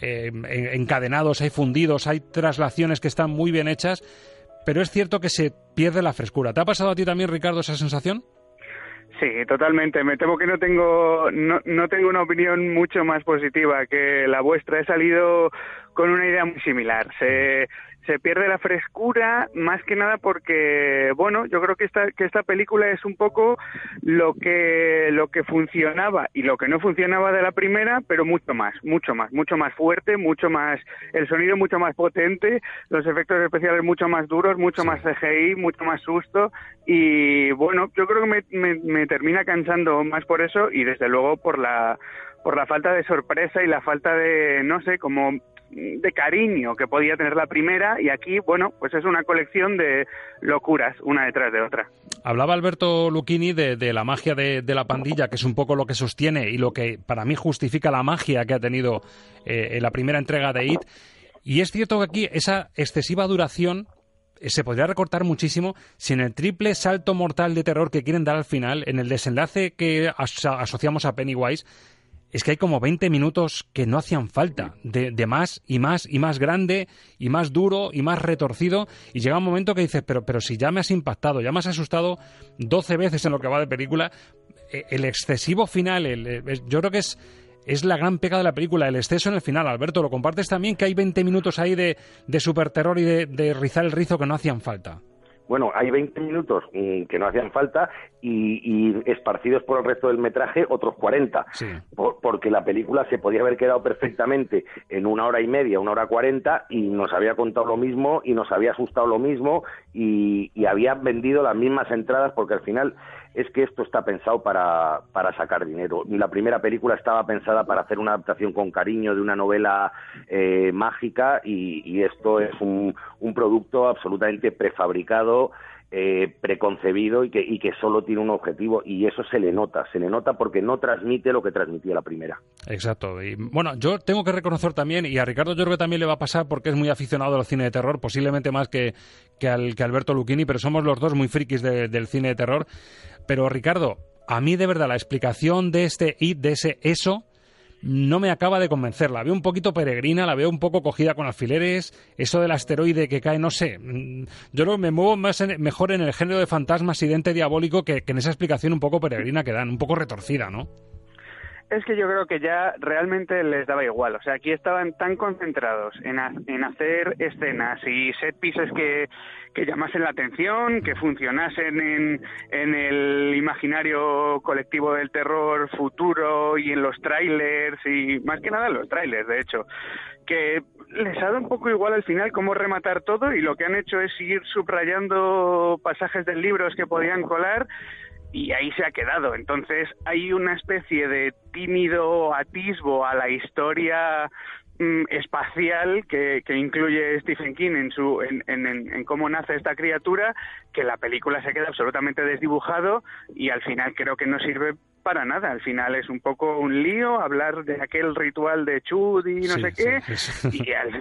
eh, encadenados, hay fundidos, hay traslaciones que están muy bien hechas, pero es cierto que se pierde la frescura. ¿Te ha pasado a ti también, Ricardo, esa sensación? Sí, totalmente. Me temo que no tengo, no, no tengo una opinión mucho más positiva que la vuestra. He salido con una idea muy similar. Se, se pierde la frescura más que nada porque bueno yo creo que esta que esta película es un poco lo que lo que funcionaba y lo que no funcionaba de la primera pero mucho más mucho más mucho más fuerte mucho más el sonido mucho más potente los efectos especiales mucho más duros mucho más CGI mucho más susto y bueno yo creo que me, me, me termina cansando más por eso y desde luego por la por la falta de sorpresa y la falta de no sé como de cariño que podía tener la primera y aquí, bueno, pues es una colección de locuras una detrás de otra. Hablaba Alberto Lucchini de, la magia de, la pandilla, que es un poco lo que sostiene y lo que para mí justifica la magia que ha tenido eh, en la primera entrega de IT. Y es cierto que aquí esa excesiva duración eh, se podría recortar muchísimo si en el triple salto mortal de terror que quieren dar al final, en el desenlace que asociamos a Pennywise, es que hay como 20 minutos que no hacían falta, de, más y más y más grande y más duro y más retorcido, y llega un momento que dices, pero, pero si ya me has impactado, ya me has asustado 12 veces en lo que va de película, eh, el excesivo final, yo creo que es, es la gran pega de la película, el exceso en el final. Alberto, ¿lo compartes también que hay 20 minutos ahí de, de super terror y de rizar el rizo que no hacían falta? Bueno, hay 20 minutos mm, que no hacían falta y, esparcidos por el resto del metraje otros 40, porque la película se podía haber quedado perfectamente en una hora y media, una hora cuarenta y nos había contado lo mismo y nos había asustado lo mismo y, y había vendido las mismas entradas porque al final es que esto está pensado para, para sacar dinero. La primera película estaba pensada para hacer una adaptación con cariño de una novela eh, mágica y, y, esto es un, un producto absolutamente prefabricado eh, preconcebido y que, y que solo tiene un objetivo y eso se le nota, se le nota porque no transmite lo que transmitía la primera. Exacto. Y bueno, yo tengo que reconocer también, y a Ricardo que también le va a pasar porque es muy aficionado al cine de terror, posiblemente más que, que, al, que Alberto Lucchini, pero somos los dos muy frikis del cine de terror. Pero Ricardo, a mí de verdad la explicación de este y de ese eso no me acaba de convencer. La veo un poquito peregrina, la veo un poco cogida con alfileres. Eso del asteroide que cae, no sé. Mm, yo creo que me muevo más mejor en el género de fantasmas y dente diabólico que, que en esa explicación un poco peregrina que dan, un poco retorcida, ¿no? Es que yo creo que ya realmente les daba igual. O sea, aquí estaban tan concentrados en, en hacer escenas y set pieces que, llamasen la atención, que funcionasen en, en el imaginario colectivo del terror futuro y en los trailers y más que nada en los trailers, de hecho, que les ha dado un poco igual al final cómo rematar todo y lo que han hecho es seguir subrayando pasajes de libros que podían colar y ahí se ha quedado. Entonces hay una especie de tímido atisbo a la historia mm, espacial que, que, incluye Stephen King en, su, en, en, en, cómo nace esta criatura, que la película se queda absolutamente desdibujado y al final creo que no sirve para nada. Al final es un poco un lío hablar de aquel ritual de Chud y no sé qué. Y, al,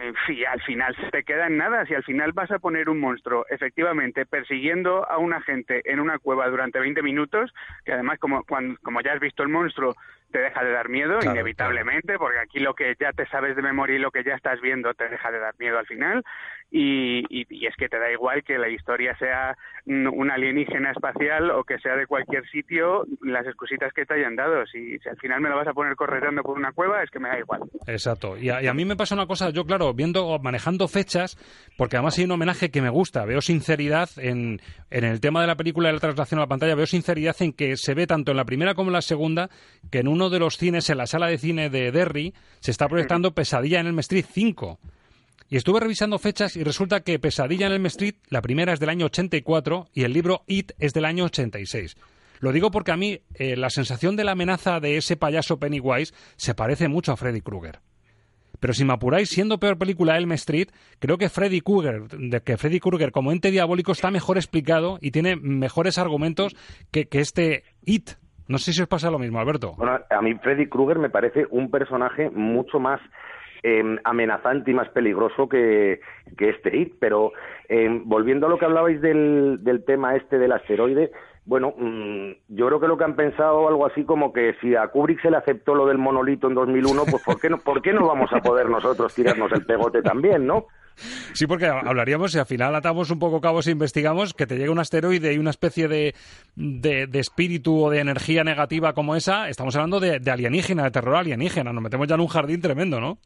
al, final se te queda en nada. Si al final vas a poner un monstruo efectivamente persiguiendo a una gente en una cueva durante 20 minutos, que además como, cuando, como ya has visto el monstruo, te deja de dar miedo, inevitablemente, porque aquí lo que ya te sabes de memoria y lo que ya estás viendo te deja de dar miedo al final. Y, y, es que te da igual que la historia sea un alienígena espacial o que sea de cualquier sitio, las excusitas que te hayan dado. Si, si al final me lo vas a poner correteando por una cueva, es que me da igual. Exacto. Y a, y a mí me pasa una cosa, yo claro, viendo, manejando fechas, porque además hay un homenaje que me gusta, veo sinceridad en, en el tema de la película de la traslación a la pantalla, veo sinceridad en que se ve tanto en la primera como en la segunda que en uno de los cines, en la sala de cine de Derry, se está proyectando Pesadilla en el Street 5. Y estuve revisando fechas y resulta que Pesadilla en el Street, la primera es del año 84 y el libro It es del año 86. Lo digo porque a mí eh, la sensación de la amenaza de ese payaso Pennywise se parece mucho a Freddy Krueger. Pero si me apuráis, siendo peor película Elm Street, creo que Freddy Krueger, que Freddy Krueger como ente diabólico está mejor explicado y tiene mejores argumentos que, que este It. No sé si os pasa lo mismo, Alberto. Bueno, a mí Freddy Krueger me parece un personaje mucho más em, amenazante y más peligroso que, este It. Pero em, volviendo a lo que hablabais del, del tema este del asteroide, bueno, mm, yo creo que lo que han pensado algo así como que si a Kubrick se le aceptó lo del monolito en 2001, pues ¿por qué no, ¿por qué no vamos a poder nosotros tirarnos el pegote también, no? Sí, porque hablaríamos, si al final atamos un poco cabos e investigamos, que te llega un asteroide y una especie de, de, espíritu o de energía negativa como esa, estamos hablando de, de alienígena, de terror alienígena, nos metemos ya en un jardín tremendo, ¿no?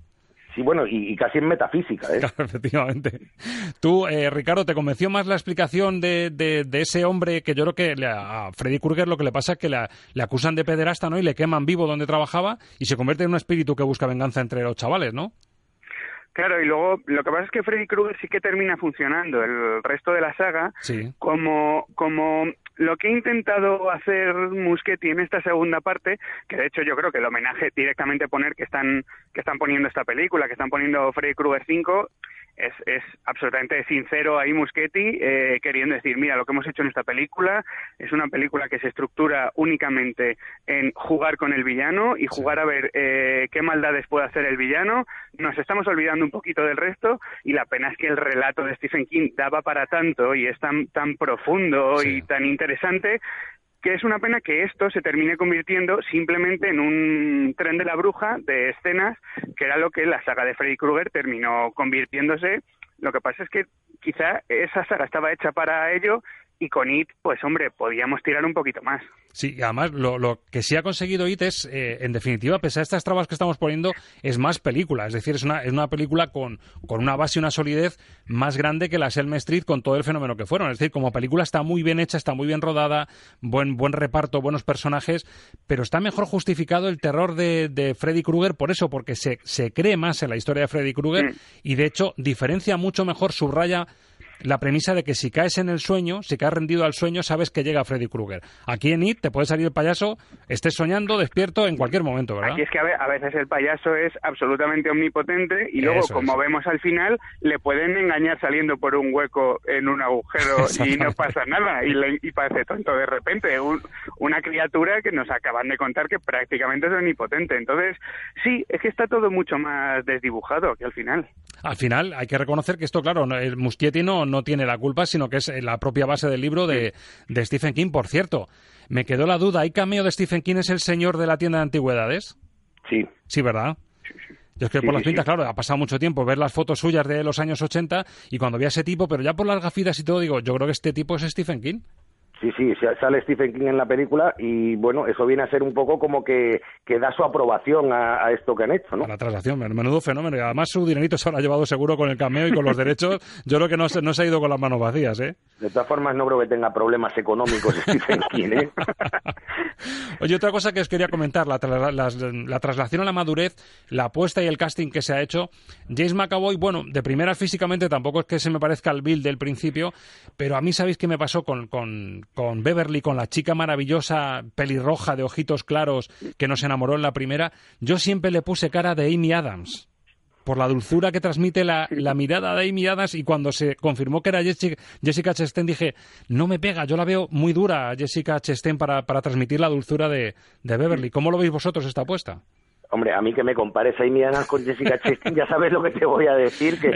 Sí, bueno, y, casi en metafísica. ¿eh? Claro, efectivamente. Tú, eh, Ricardo, ¿te convenció más la explicación de, de, ese hombre que yo creo que a Freddy Krueger lo que le pasa es que le, le, acusan de pederasta, ¿no? Y le queman vivo donde trabajaba y se convierte en un espíritu que busca venganza entre los chavales, ¿no? Claro, y luego lo que pasa es que Freddy Krueger sí que termina funcionando el resto de la saga como, como lo que ha intentado hacer Muschetti en esta segunda parte, que de hecho yo creo que el homenaje directamente poner que están, que están poniendo esta película, que están poniendo Freddy Krueger 5, es, es absolutamente sincero ahí Muschetti, eh, queriendo decir, mira, lo que hemos hecho en esta película es una película que se estructura únicamente en jugar con el villano y jugar a ver eh, qué maldades puede hacer el villano. Nos estamos olvidando un poquito del resto y la pena es que el relato de Stephen King daba para tanto y es tan, tan profundo y tan interesante que es una pena que esto se termine convirtiendo simplemente en un tren de la bruja de escenas, que era lo que la saga de Freddy Krueger terminó convirtiéndose. Lo que pasa es que quizá esa saga estaba hecha para ello y con IT, pues hombre, podíamos tirar un poquito más. Sí, además lo, lo que sí ha conseguido IT es, eh, en definitiva, pese a estas trabas que estamos poniendo, es más película. Es decir, es una, es una película con, con una base y una solidez más grande que la Selma Street con todo el fenómeno que fueron. Es decir, como película está muy bien hecha, está muy bien rodada, buen, buen reparto, buenos personajes, pero está mejor justificado el terror de, de Freddy Krueger por eso, porque se, se cree más en la historia de Freddy Krueger mm. y, de hecho, diferencia mucho mejor, subraya la premisa de que si caes en el sueño, si caes rendido al sueño, sabes que llega Freddy Krueger. Aquí en It te puede salir el payaso, estés soñando, despierto en cualquier momento, ¿verdad? Aquí es que a veces el payaso es absolutamente omnipotente y luego, como vemos al final, le pueden engañar saliendo por un hueco en un agujero y no pasa nada y, y parece tonto de repente. una criatura que nos acaban de contar que prácticamente es omnipotente. Entonces, sí, es que está todo mucho más desdibujado que al final. Al final hay que reconocer que esto, claro, el Muschietti no, no tiene la culpa, sino que es la propia base del libro de, de Stephen King. Por cierto, me quedó la duda, ¿hay cameo de Stephen King es el señor de la tienda de antigüedades? Sí. Sí, ¿verdad? Yo es que por las pintas, claro, ha pasado mucho tiempo ver las fotos suyas de los años 80 y cuando vi a ese tipo, pero ya por las gafitas y todo, digo, yo creo que este tipo es Stephen King. Sí, sí, sale Stephen King en la película y bueno, eso viene a ser un poco como que, que da su aprobación a, esto que han hecho, ¿no? A la traslación, menudo fenómeno. Y además su dinerito se lo ha llevado seguro con el cameo y con los derechos. Yo creo que no se, no se ha ido con las manos vacías, ¿eh? De todas formas, no creo que tenga problemas económicos Stephen King, ¿eh? Oye, otra cosa que os quería comentar, la, la, traslación a la madurez, la apuesta y el casting que se ha hecho. James McAvoy, bueno, de primera físicamente tampoco es que se me parezca al Bill del principio, pero a mí sabéis qué me pasó con, con con Beverly, con la chica maravillosa pelirroja de ojitos claros que nos enamoró en la primera, yo siempre le puse cara de Amy Adams por la dulzura que transmite la, mirada de Amy Adams y cuando se confirmó que era Jessica, Jessica Chastain dije, no me pega, yo la veo muy dura Jessica Chastain para, para transmitir la dulzura de, Beverly. ¿Cómo lo veis vosotros esta apuesta? Hombre, a mí que me compares a Amy Adams con Jessica Chastain, ya sabes lo que te voy a decir, que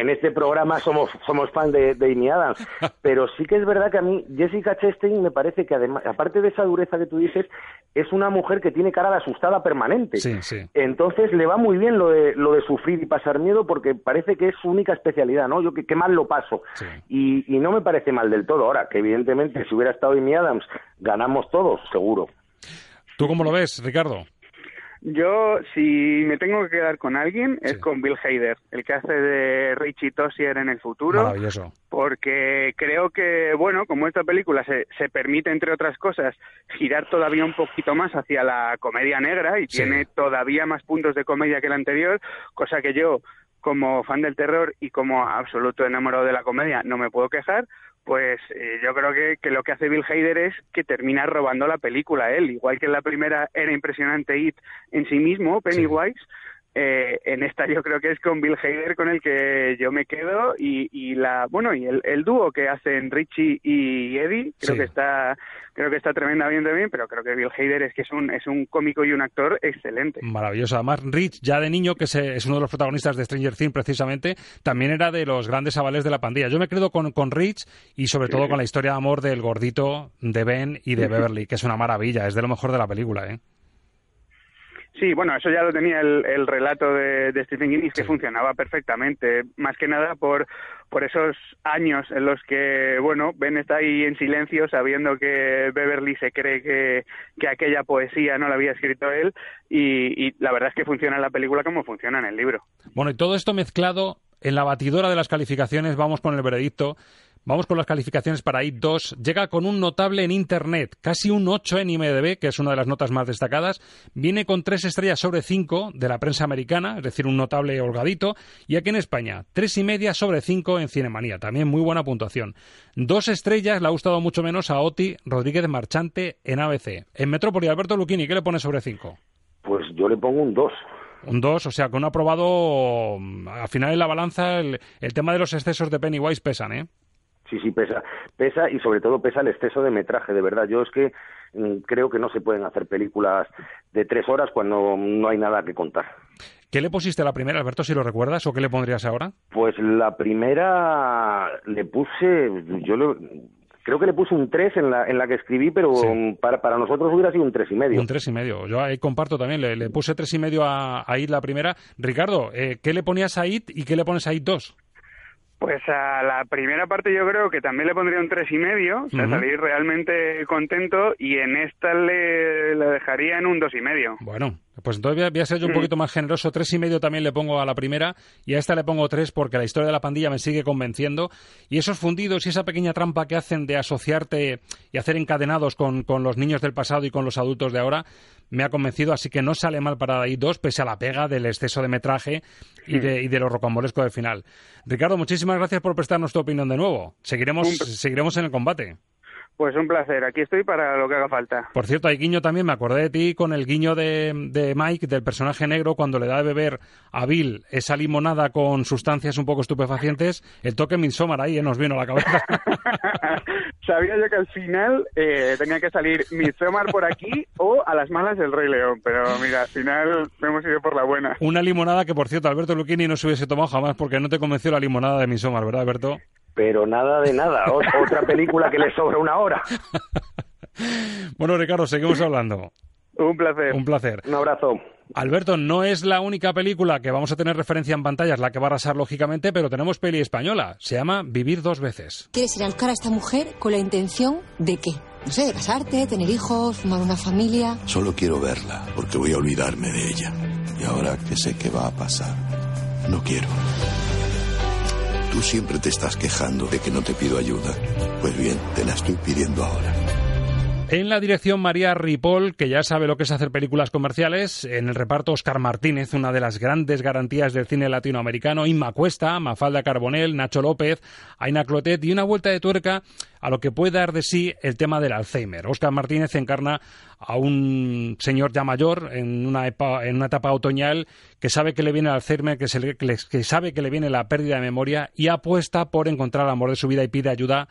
en este programa somos somos fan de, de Amy Adams, pero sí que es verdad que a mí Jessica Chastain me parece que además, aparte de esa dureza que tú dices, es una mujer que tiene cara de asustada permanente. Sí, sí. Entonces le va muy bien lo de, lo de sufrir y pasar miedo porque parece que es su única especialidad, ¿no? Yo que, que mal lo paso. Y, y no me parece mal del todo. Ahora, que evidentemente si hubiera estado Amy Adams, ganamos todos, seguro. ¿Tú cómo lo ves, Ricardo? Yo, si me tengo que quedar con alguien, es con Bill Hader, el que hace de Richie Tossier en el futuro. Maravilloso. Porque creo que, bueno, como esta película se, se permite, entre otras cosas, girar todavía un poquito más hacia la comedia negra y Sí. tiene todavía más puntos de comedia que el anterior, cosa que yo, como fan del terror y como absoluto enamorado de la comedia, no me puedo quejar, pues eh, yo creo que, que lo que hace Bill Hader es que termina robando la película él, igual que en la primera era impresionante It en sí mismo, Pennywise, eh, en esta yo creo que es con Bill Hader con el que yo me quedo y, y la bueno y el, el dúo que hacen Richie y Eddie creo Sí. que está creo que está tremendamente bien pero creo que Bill Hader es que es un es un cómico y un actor excelente Maravilloso. Además, Rich, ya de niño, que es, eh, es uno de los protagonistas de Stranger Things, precisamente, también era de los grandes avales de la pandilla. Yo me quedo con, con Rich y sobre todo con la historia de amor del gordito de Ben y de Beverly, que es una maravilla, es de lo mejor de la película, ¿eh? Sí, bueno, eso ya lo tenía el, el relato de, de Stephen King y es que funcionaba perfectamente, más que nada por, por esos años en los que, bueno, Ben está ahí en silencio sabiendo que Beverly se cree que, que aquella poesía no la había escrito él y, y la verdad es que funciona en la película como funciona en el libro. Bueno, y todo esto mezclado en la batidora de las calificaciones, vamos con el veredicto. Vamos con las calificaciones para IT 2. Llega con un notable en Internet, casi un 8 en IMDb, que es una de las notas más destacadas. Viene con 3 estrellas sobre 5 de la prensa americana, es decir, un notable holgadito. Y aquí en España, 3 y media sobre 5 en Cinemanía, también muy buena puntuación. Dos estrellas le ha gustado mucho menos a Oti Rodríguez Marchante en ABC. En Metrópoli, Alberto Luquini, ¿qué le pone sobre 5? Pues yo le pongo un 2. Un 2, o sea, que un aprobado. mm, Al final en la balanza, el, el tema de los excesos de Pennywise pesan, ¿eh? Sí, sí, pesa. Pesa y sobre todo pesa el exceso de metraje, de verdad. Yo es que mm, creo que no se pueden hacer películas de tres horas cuando no hay nada que contar. ¿Qué le pusiste a la primera, Alberto, si lo recuerdas, o qué le pondrías ahora? Pues la primera le puse, yo le- creo que le puse un 3 en la, en la que escribí, pero para, para nosotros hubiera sido un tres y medio. Un tres y medio. Yo ahí comparto también, le, le puse tres y medio a, a IT la primera. Ricardo, eh, ¿qué le ponías a IT y qué le pones a IT 2? Pues a la primera parte yo creo que también le pondría un tres y medio, o sea, salir realmente contento y en esta le, le dejaría en un dos y medio. Bueno, pues entonces voy a, ser yo un poquito más generoso. Tres y medio también le pongo a la primera y a esta le pongo tres porque la historia de la pandilla me sigue convenciendo. Y esos fundidos y esa pequeña trampa que hacen de asociarte y hacer encadenados con, con los niños del pasado y con los adultos de ahora me ha convencido. Así que no sale mal para ahí dos, pese a la pega del exceso de metraje y de, y de lo rocambolesco del final. Ricardo, muchísimas gracias por prestarnos tu opinión de nuevo. Seguiremos, seguiremos en el combate. Pues un placer, aquí estoy para lo que haga falta. Por cierto, hay guiño también, me acordé de ti con el guiño de, de Mike, del personaje negro, cuando le da de beber a Bill esa limonada con sustancias un poco estupefacientes, el toque Midsommar ahí eh, nos vino a la cabeza. Sabía yo que al final eh, tenía que salir Midsommar por aquí o a las malas el Rey León, pero mira, al final hemos ido por la buena. Una limonada que, por cierto, Alberto Lucchini no se hubiese tomado jamás porque no te convenció la limonada de Midsommar, ¿verdad, Alberto? Pero nada de nada. O- otra película que le sobra una hora. Bueno, Ricardo, seguimos hablando. Un placer. Un placer. Un abrazo. Alberto, no es la única película que vamos a tener referencia en pantallas, la que va a arrasar lógicamente, pero tenemos peli española. Se llama Vivir dos veces. ¿Quieres ir a buscar a esta mujer con la intención de qué? No sé, de casarte, tener hijos, formar una familia. Solo quiero verla, porque voy a olvidarme de ella. Y ahora que sé qué va a pasar, no quiero. Tú siempre te estás quejando de que no te pido ayuda. Pues bien, te la estoy pidiendo ahora. En la dirección María Ripoll, que ya sabe lo que es hacer películas comerciales. En el reparto Oscar Martínez, una de las grandes garantías del cine latinoamericano. Inma Cuesta, Mafalda Carbonell, Nacho López, Aina Clotet y una vuelta de tuerca a lo que puede dar de sí el tema del Alzheimer. Oscar Martínez encarna a un señor ya mayor en una, epa- en una etapa otoñal que sabe que le viene el Alzheimer, que, se le- sabe que le viene la pérdida de memoria y apuesta por encontrar el amor de su vida y pide ayuda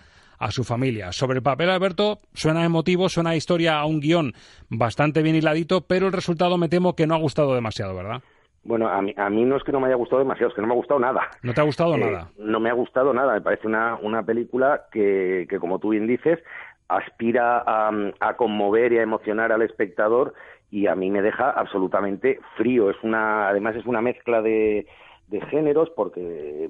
su familia. Sobre el papel, Alberto, suena emotivo, suena a historia a un guion bastante bien hiladito, pero el resultado me temo que no ha gustado demasiado, ¿verdad? Bueno, a mí, a mí no es que no me haya gustado demasiado, es que no me ha gustado nada. ¿No te ha gustado Eh, nada? No me ha gustado nada. Me parece una, una película que, que, como tú bien dices, aspira a, a conmover y a emocionar al espectador y a mí me deja absolutamente frío. Es una, además es una mezcla de, de géneros porque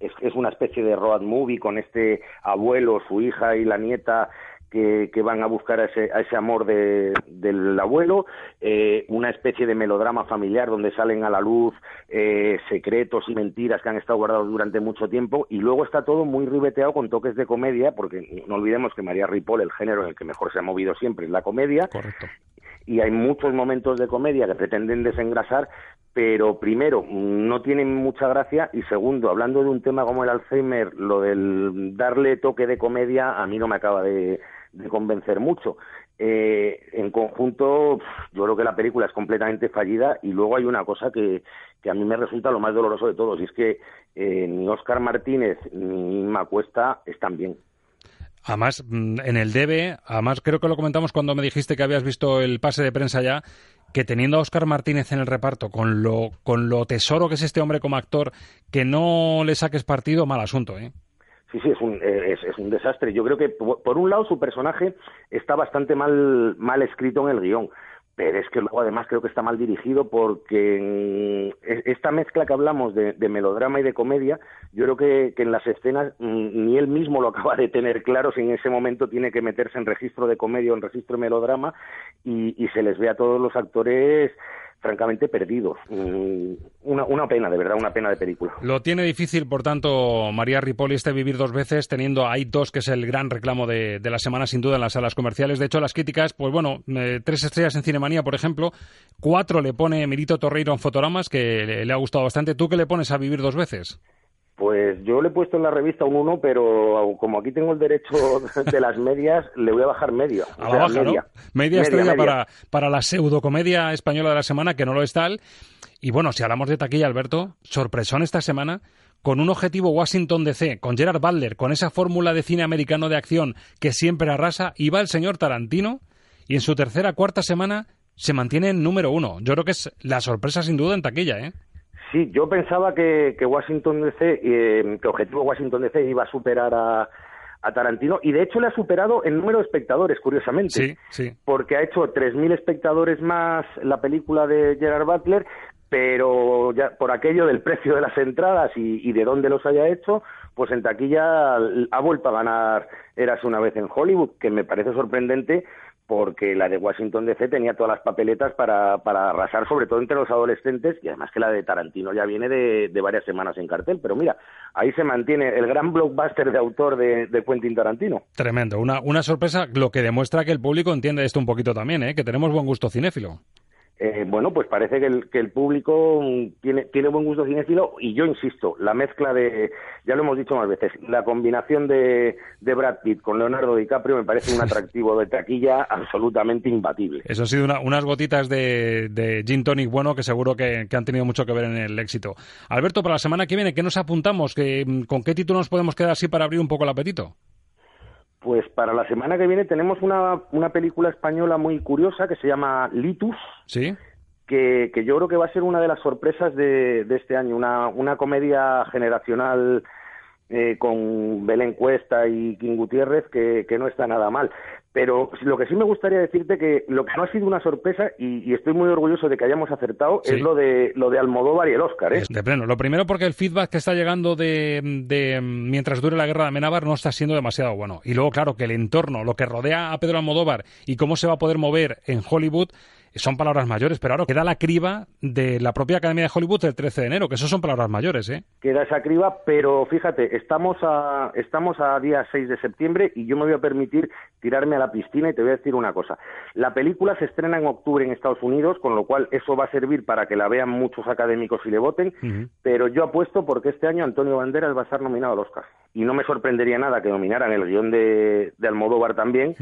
es, es una especie de road movie con este abuelo, su hija y la nieta que, que van a buscar a ese, a ese amor de, del abuelo, eh, una especie de melodrama familiar donde salen a la luz eh, secretos y mentiras que han estado guardados durante mucho tiempo y luego está todo muy ribeteado con toques de comedia porque no olvidemos que María Ripoll, el género en el que mejor se ha movido siempre es la comedia. Correcto. Y hay muchos momentos de comedia que pretenden desengrasar, pero primero, no tienen mucha gracia y segundo, hablando de un tema como el Alzheimer, lo del darle toque de comedia a mí no me acaba de, de convencer mucho. Eh, en conjunto, yo creo que la película es completamente fallida y luego hay una cosa que, que a mí me resulta lo más doloroso de todos y es que eh, ni Óscar Martínez ni Inma Cuesta están bien. Además, mm, en el debe, además creo que lo comentamos cuando me dijiste que habías visto el pase de prensa ya, que teniendo a Óscar Martínez en el reparto, con lo, con lo tesoro que es este hombre como actor, que no le saques partido, mal asunto, ¿eh? Sí, sí, es un, eh, es, es un desastre. Yo creo que, por, un lado, su personaje está bastante mal, mal escrito en el guion, pero es que luego además creo que está mal dirigido porque es- esta mezcla que hablamos de, de melodrama y de comedia, yo creo que, que en las escenas mm, ni él mismo lo acaba de tener claro si en ese momento tiene que meterse en registro de comedia o en registro de melodrama y, y se les ve a todos los actores francamente perdidos. Mm, Una, una pena, de verdad, una pena de película. Lo tiene difícil, por tanto, María Ripoli este vivir dos veces, teniendo ahí dos, que es el gran reclamo de, de la semana, sin duda, en las salas comerciales. De hecho, las críticas, pues bueno, eh, tres estrellas en Cinemanía, por ejemplo, cuatro le pone Mirito Torreiro en Fotogramas, que le, le ha gustado bastante. ¿Tú qué le pones a vivir dos veces? Pues yo le he puesto en la revista un 1, pero como aquí tengo el derecho de las medias, le voy a bajar medio. A O la sea, baja, media. ¿no? Media estrella media. Para, para la pseudocomedia española de la semana, que no lo es tal. Y bueno, si hablamos de taquilla, Alberto, sorpresón esta semana, con un objetivo Washington DC, con Gerard Butler, con esa fórmula de cine americano de acción que siempre arrasa, y va el señor Tarantino, y en su tercera, cuarta semana se mantiene en número uno. Yo creo que es la sorpresa sin duda en taquilla, ¿eh? Sí, yo pensaba que, que Washington DC, eh, que Objetivo Washington DC iba a superar a, a Tarantino, y de hecho le ha superado en número de espectadores, curiosamente. Sí, sí. porque ha hecho 3.000 espectadores más la película de Gerard Butler, pero ya por aquello del precio de las entradas y, y de dónde los haya hecho, pues en taquilla ha vuelto a ganar Eras una vez en Hollywood, que me parece sorprendente porque la de Washington DC tenía todas las papeletas para, para arrasar, sobre todo entre los adolescentes, y además que la de Tarantino ya viene de, de varias semanas en cartel. Pero mira, ahí se mantiene el gran blockbuster de autor de, de Quentin Tarantino. Tremendo. Una, una sorpresa, lo que demuestra que el público entiende esto un poquito también, ¿eh? Que tenemos buen gusto cinéfilo. Eh, bueno, pues parece que el, que el público mm, tiene, tiene buen gusto cinéfilo y yo insisto, la mezcla de, ya lo hemos dicho más veces, la combinación de, de Brad Pitt con Leonardo DiCaprio me parece un atractivo de taquilla absolutamente imbatible. Eso ha sido una- unas gotitas de, de gin tonic bueno que seguro que, que han tenido mucho que ver en el éxito. Alberto, para la semana que viene, ¿qué nos apuntamos? ¿Qué- ¿Con qué título nos podemos quedar así para abrir un poco el apetito? Pues para la semana que viene tenemos una, una película española muy curiosa que se llama Litus, ¿Sí? que, que yo creo que va a ser una de las sorpresas de, de este año, una, una comedia generacional eh, con Belén Cuesta y King Gutiérrez que, que no está nada mal. Pero lo que sí me gustaría decirte que lo que no ha sido una sorpresa y, y estoy muy orgulloso de que hayamos acertado Sí. es lo de lo de Almodóvar y el Oscar. ¿eh? De pleno. Lo primero porque el feedback que está llegando de, de, mientras dure la guerra de Amenábar no está siendo demasiado bueno. Y luego, claro, que el entorno, lo que rodea a Pedro Almodóvar y cómo se va a poder mover en Hollywood son palabras mayores. Pero ahora queda la criba de la propia Academia de Hollywood el 13 de enero, que eso son palabras mayores, ¿eh? queda esa criba, pero fíjate, estamos a, estamos a día 6 de septiembre y yo me voy a permitir tirarme a la piscina y te voy a decir una cosa. La película se estrena en octubre en Estados Unidos, con lo cual eso va a servir para que la vean muchos académicos y le voten, pero yo apuesto porque este año Antonio Banderas va a estar nominado al Oscar. Y no me sorprendería nada que nominaran el guion de, de Almodóvar también,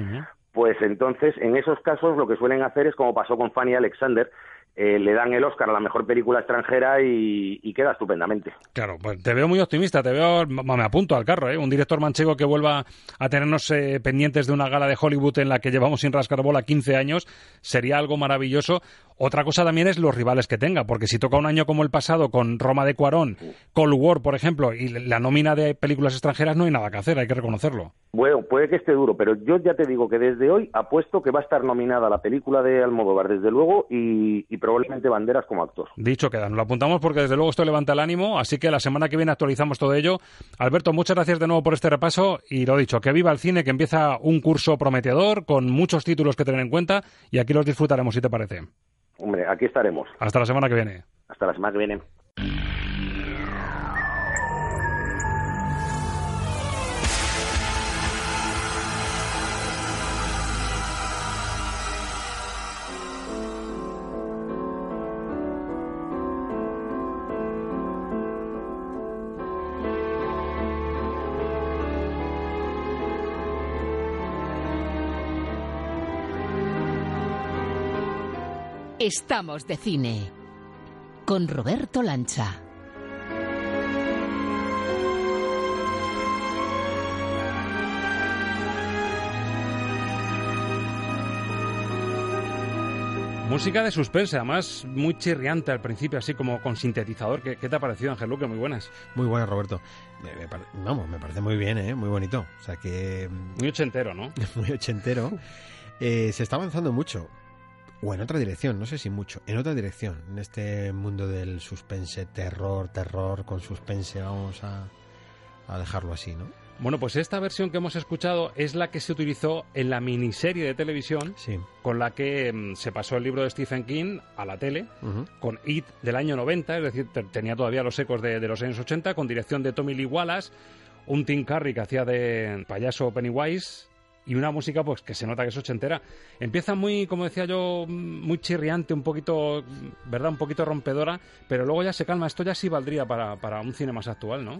pues entonces en esos casos lo que suelen hacer es como pasó con Fanny Alexander, eh, le dan el Oscar a la mejor película extranjera y, y queda estupendamente. Claro, pues te veo muy optimista, te veo, me apunto al carro, ¿eh? un director manchego que vuelva a tenernos eh, pendientes de una gala de Hollywood en la que llevamos sin rascar bola 15 años, sería algo maravilloso. Otra cosa también es los rivales que tenga, porque si toca un año como el pasado con Roma de Cuarón, Cold War, por ejemplo, y la nómina de películas extranjeras, no hay nada que hacer, hay que reconocerlo. Bueno, puede que esté duro, pero yo ya te digo que desde hoy apuesto que va a estar nominada la película de Almodóvar, desde luego, y, y probablemente Banderas como actor. Dicho queda, nos lo apuntamos porque desde luego esto levanta el ánimo, así que la semana que viene actualizamos todo ello. Alberto, muchas gracias de nuevo por este repaso y lo dicho, que viva el cine, que empieza un curso prometedor con muchos títulos que tener en cuenta y aquí los disfrutaremos, si te parece. Hombre, aquí estaremos. Hasta la semana que viene. Hasta la semana que viene. Estamos de cine con Roberto Lancha. Música de suspense, además muy chirriante al principio, así como con sintetizador. ¿Qué, qué te ha parecido, Ángel Luque? Muy buenas. Muy buenas, Roberto. Me, me pare- vamos, me parece muy bien, ¿eh? muy bonito. O sea que... Muy ochentero, ¿no? muy ochentero. Eh, se está avanzando mucho. O en otra dirección, no sé si mucho. En otra dirección, en este mundo del suspense, terror, terror con suspense, vamos a, a dejarlo así, ¿no? Bueno, pues esta versión que hemos escuchado es la que se utilizó en la miniserie de televisión Sí. con la que mm, se pasó el libro de Stephen King a la tele, con It del año 90, es decir, te- tenía todavía los ecos de, de los años 80, con dirección de Tommy Lee Wallace, un Tim Curry que hacía de payaso Pennywise y una música pues que se nota que es ochentera. Empieza muy, como decía yo, muy chirriante, un poquito, ¿verdad? Un poquito rompedora, pero luego ya se calma. Esto ya sí valdría para, para un cine más actual, ¿no?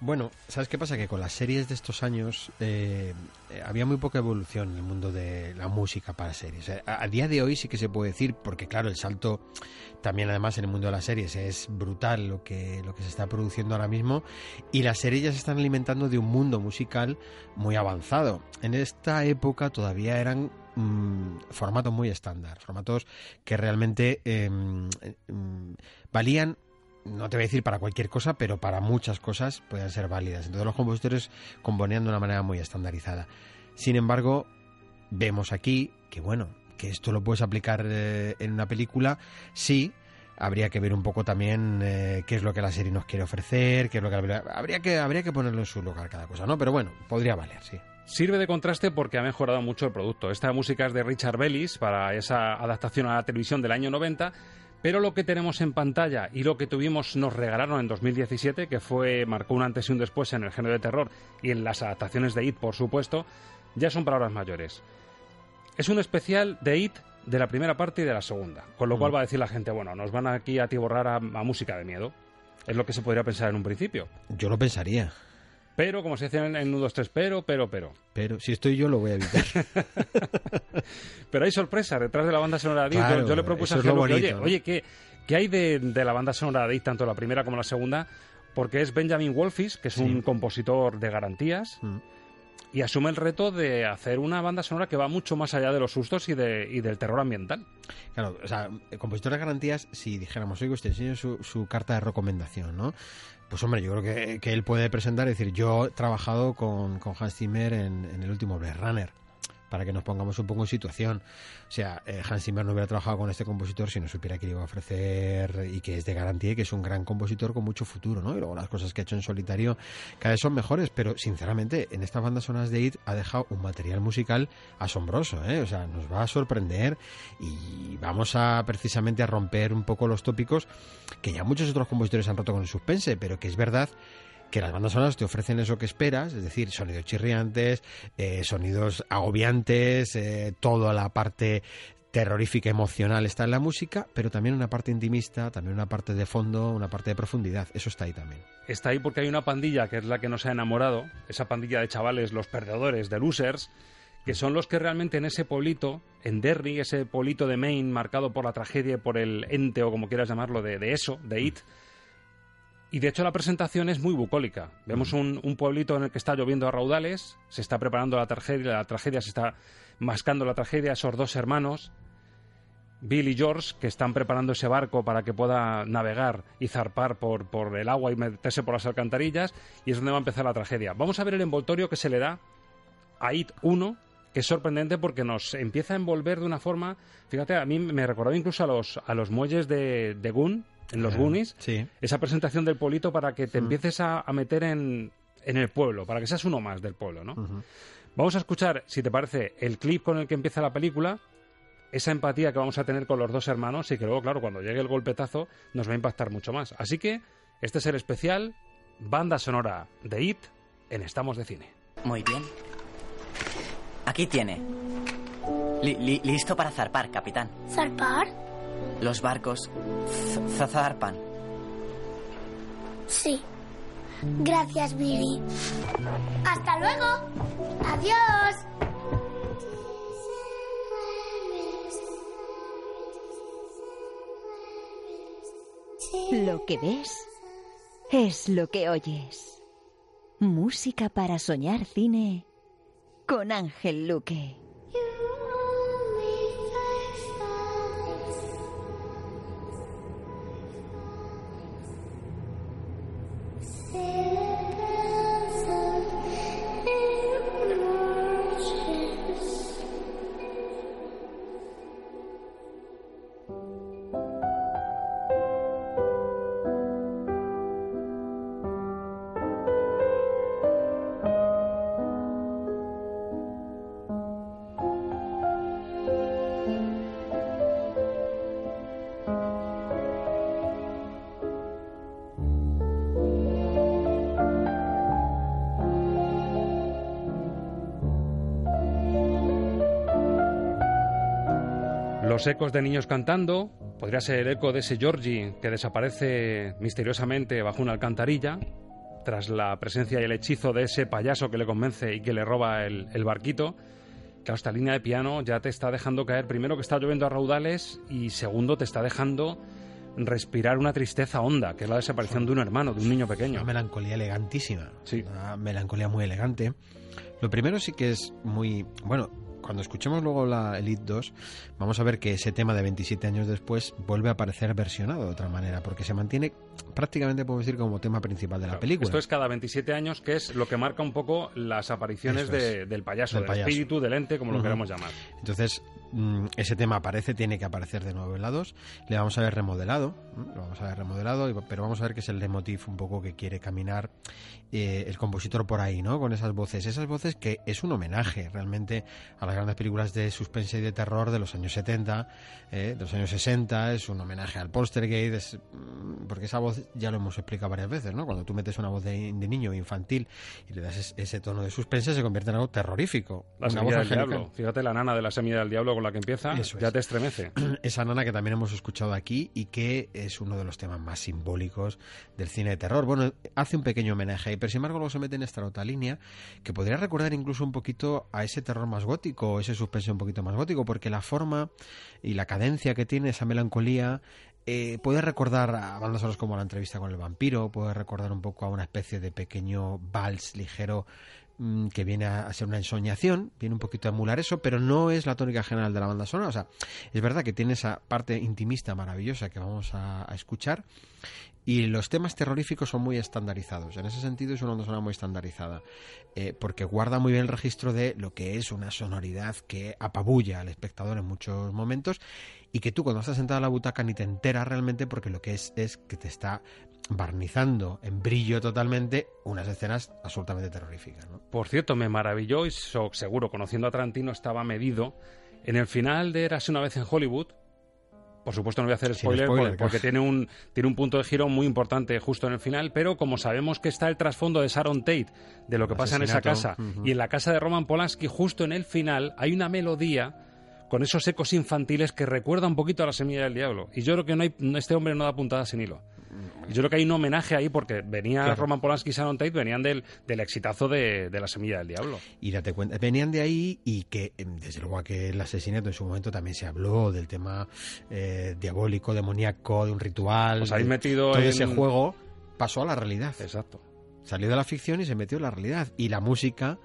Bueno, ¿sabes qué pasa? Que con las series de estos años eh, eh, había muy poca evolución en el mundo de la música para series. Eh, A, día de hoy sí que se puede decir, porque claro, el salto también además en el mundo de las series es brutal lo que, lo que se está produciendo ahora mismo y las series se están alimentando de un mundo musical muy avanzado. En esta época todavía eran mm, formatos muy estándar, formatos que realmente eh, mm, valían no te voy a decir para cualquier cosa, pero para muchas cosas pueden ser válidas. Entonces los compositores componían de una manera muy estandarizada. Sin embargo, vemos aquí que bueno, que esto lo puedes aplicar eh, en una película, sí. Habría que ver un poco también eh, qué es lo que la serie nos quiere ofrecer, qué es lo que habría que habría que ponerlo en su lugar cada cosa, ¿no? Pero bueno, podría valer, sí. Sirve de contraste porque ha mejorado mucho el producto. Esta música es de Richard Bellis para esa adaptación a la televisión del año 90, pero lo que tenemos en pantalla y lo que tuvimos nos regalaron en 2017, que fue marcó un antes y un después en el género de terror y en las adaptaciones de It, por supuesto, ya son palabras mayores. Es un especial de It de la primera parte y de la segunda, con lo cual Mm. va a decir la gente, bueno, nos van aquí a atiborrar a, a música de miedo. Es lo que se podría pensar en un principio. Yo lo pensaría, Pero, como se dice en, en 1, 2, 3, pero, pero, pero. pero si estoy yo lo voy a evitar. Pero hay sorpresa detrás de la banda sonora de It. Claro, yo, yo le propuse a es lo Ángel que, oye, ¿no? oye, ¿qué, qué hay de, de la banda sonora de It, tanto la primera como la segunda? Porque es Benjamin Wolfis, que es un compositor de garantías, Mm. y asume el reto de hacer una banda sonora que va mucho más allá de los sustos y, de, y del terror ambiental. Claro, o sea, el compositor de garantías, si dijéramos, oiga, usted enseña su, su carta de recomendación, ¿no? Pues hombre, yo creo que, él puede presentar, es decir, yo he trabajado con, con Hans Zimmer en, en el último Blade Runner, para que nos pongamos un poco en situación. O sea, eh, Hans Zimmer no hubiera trabajado con este compositor si no supiera que le iba a ofrecer y que es de garantía y que es un gran compositor con mucho futuro, ¿no? Y luego las cosas que ha hecho en solitario cada vez son mejores, pero sinceramente en estas bandas sonoras de IT ha dejado un material musical asombroso, ¿eh? O sea, nos va a sorprender y vamos a precisamente a romper un poco los tópicos que ya muchos otros compositores han roto con el suspense, pero que es verdad que las bandas sonoras te ofrecen eso que esperas, es decir, sonidos chirriantes, eh, sonidos agobiantes, eh, toda la parte terrorífica emocional está en la música, pero también una parte intimista, también una parte de fondo, una parte de profundidad, eso está ahí también. Está ahí porque hay una pandilla que es la que nos ha enamorado, esa pandilla de chavales, los perdedores, de losers, que son los que realmente en ese pueblito, en Derry, ese pueblito de Maine marcado por la tragedia, por el ente o como quieras llamarlo, de eso, de It, y de hecho la presentación es muy bucólica. Vemos un, un pueblito en el que está lloviendo a raudales, se está preparando la tragedia, la tragedia se está mascando la tragedia, esos dos hermanos, Bill y George, que están preparando ese barco para que pueda navegar y zarpar por, por el agua y meterse por las alcantarillas, y es donde va a empezar la tragedia. Vamos a ver el envoltorio que se le da a It 1, que es sorprendente porque nos empieza a envolver de una forma, fíjate, a mí me recordó incluso a los, a los muelles de, de en los Eh, Goonies, sí. esa presentación del pueblito para que te Mm. empieces a, a meter en, en el pueblo, para que seas uno más del pueblo, ¿no? Vamos a escuchar, si te parece, el clip con el que empieza la película, esa empatía que vamos a tener con los dos hermanos y que luego, claro, cuando llegue el golpetazo nos va a impactar mucho más. Así que este es el especial banda sonora de It en Estamos de Cine. Muy bien. Aquí tiene. Li- li- listo para zarpar, capitán. ¿Zarpar? Los barcos zarpan. Sí. Gracias, Billy. Hasta luego. Adiós. Lo que ves es lo que oyes. Música para soñar cine con Ángel Luque. Los ecos de niños cantando, podría ser el eco de ese Georgie que desaparece misteriosamente bajo una alcantarilla, tras la presencia y el hechizo de ese payaso que le convence y que le roba el, el barquito. Claro, esta línea de piano ya te está dejando caer, primero que está lloviendo a raudales y segundo te está dejando respirar una tristeza honda, que es la desaparición de un hermano, de un niño pequeño. Una melancolía elegantísima. Sí. Una melancolía muy elegante. Lo primero sí que es muy. Bueno, cuando escuchemos luego la Elite 2, vamos a ver que ese tema de 27 años después vuelve a aparecer versionado de otra manera, porque se mantiene prácticamente, podemos decir, como tema principal de la película. Esto es cada 27 años, que es lo que marca un poco las apariciones de- del payaso, Del del, payaso. espíritu, del ente, como lo queramos llamar. Entonces, mm, ese tema aparece, tiene que aparecer de nuevo en la 2. Le vamos a ver remodelado, ¿m? lo vamos a ver remodelado, pero vamos a ver que es el leitmotiv un poco que quiere caminar eh, el compositor por ahí, ¿no? Con esas voces. Esas voces que es un homenaje realmente a las grandes películas de suspense y de terror de los años 70, eh, de los años 60, es un homenaje al Poltergeist, es, mm, porque esa voz ya lo hemos explicado varias veces, ¿no? Cuando tú metes una voz de, de niño infantil y le das es- ese tono de suspense, se convierte en algo terrorífico. La una voz del diablo. Fíjate la nana de la semilla del diablo con la que empieza, Eso ya es. te estremece. esa nana que también hemos escuchado aquí y que es uno de los temas más simbólicos del cine de terror. Bueno, hace un pequeño homenaje ahí, pero sin embargo luego se mete en esta otra línea que podría recordar incluso un poquito a ese terror más gótico, ese suspense un poquito más gótico, porque la forma y la cadencia que tiene esa melancolía eh, puede recordar a bandas como la entrevista con el vampiro, puede recordar un poco a una especie de pequeño vals ligero mm, que viene a, ser una ensoñación, viene un poquito a emular eso, pero no es la tónica general de la banda sonora. O sea, es verdad que tiene esa parte intimista maravillosa que vamos a, escuchar. Y los temas terroríficos son muy estandarizados. En ese sentido es una banda sonora muy estandarizada. eh, porque guarda muy bien el registro de lo que es una sonoridad que apabulla al espectador en muchos momentos. Y que tú cuando estás sentado en la butaca ni te enteras realmente porque lo que es es que te está barnizando en brillo totalmente unas escenas absolutamente terroríficas. ¿no? Por cierto, me maravilló y so- seguro, conociendo a Tarantino, estaba medido. En el final de Érase una vez en Hollywood, por supuesto no voy a hacer spoiler, spoiler, por- porque tiene un, tiene un punto de giro muy importante justo en el final, pero como sabemos que está el trasfondo de Sharon Tate, de lo que pasa en esa casa, y en la casa de Roman Polanski, justo en el final, hay una melodía con esos ecos infantiles que recuerda un poquito a la semilla del diablo. Y yo creo que no hay, este hombre no da puntada sin hilo. Yo creo que hay un homenaje ahí porque venía Claro. Roman Polanski y Sharon Tate, venían del, del exitazo de, de La Semilla del Diablo. Y date cuenta, venían de ahí y que, em, desde luego, que el asesinato en su momento también se habló del tema eh, diabólico, demoníaco, de un ritual. Os habéis de- metido todo en- ese juego pasó a la realidad. Exacto. Salió de la ficción y se metió en la realidad. Y la música,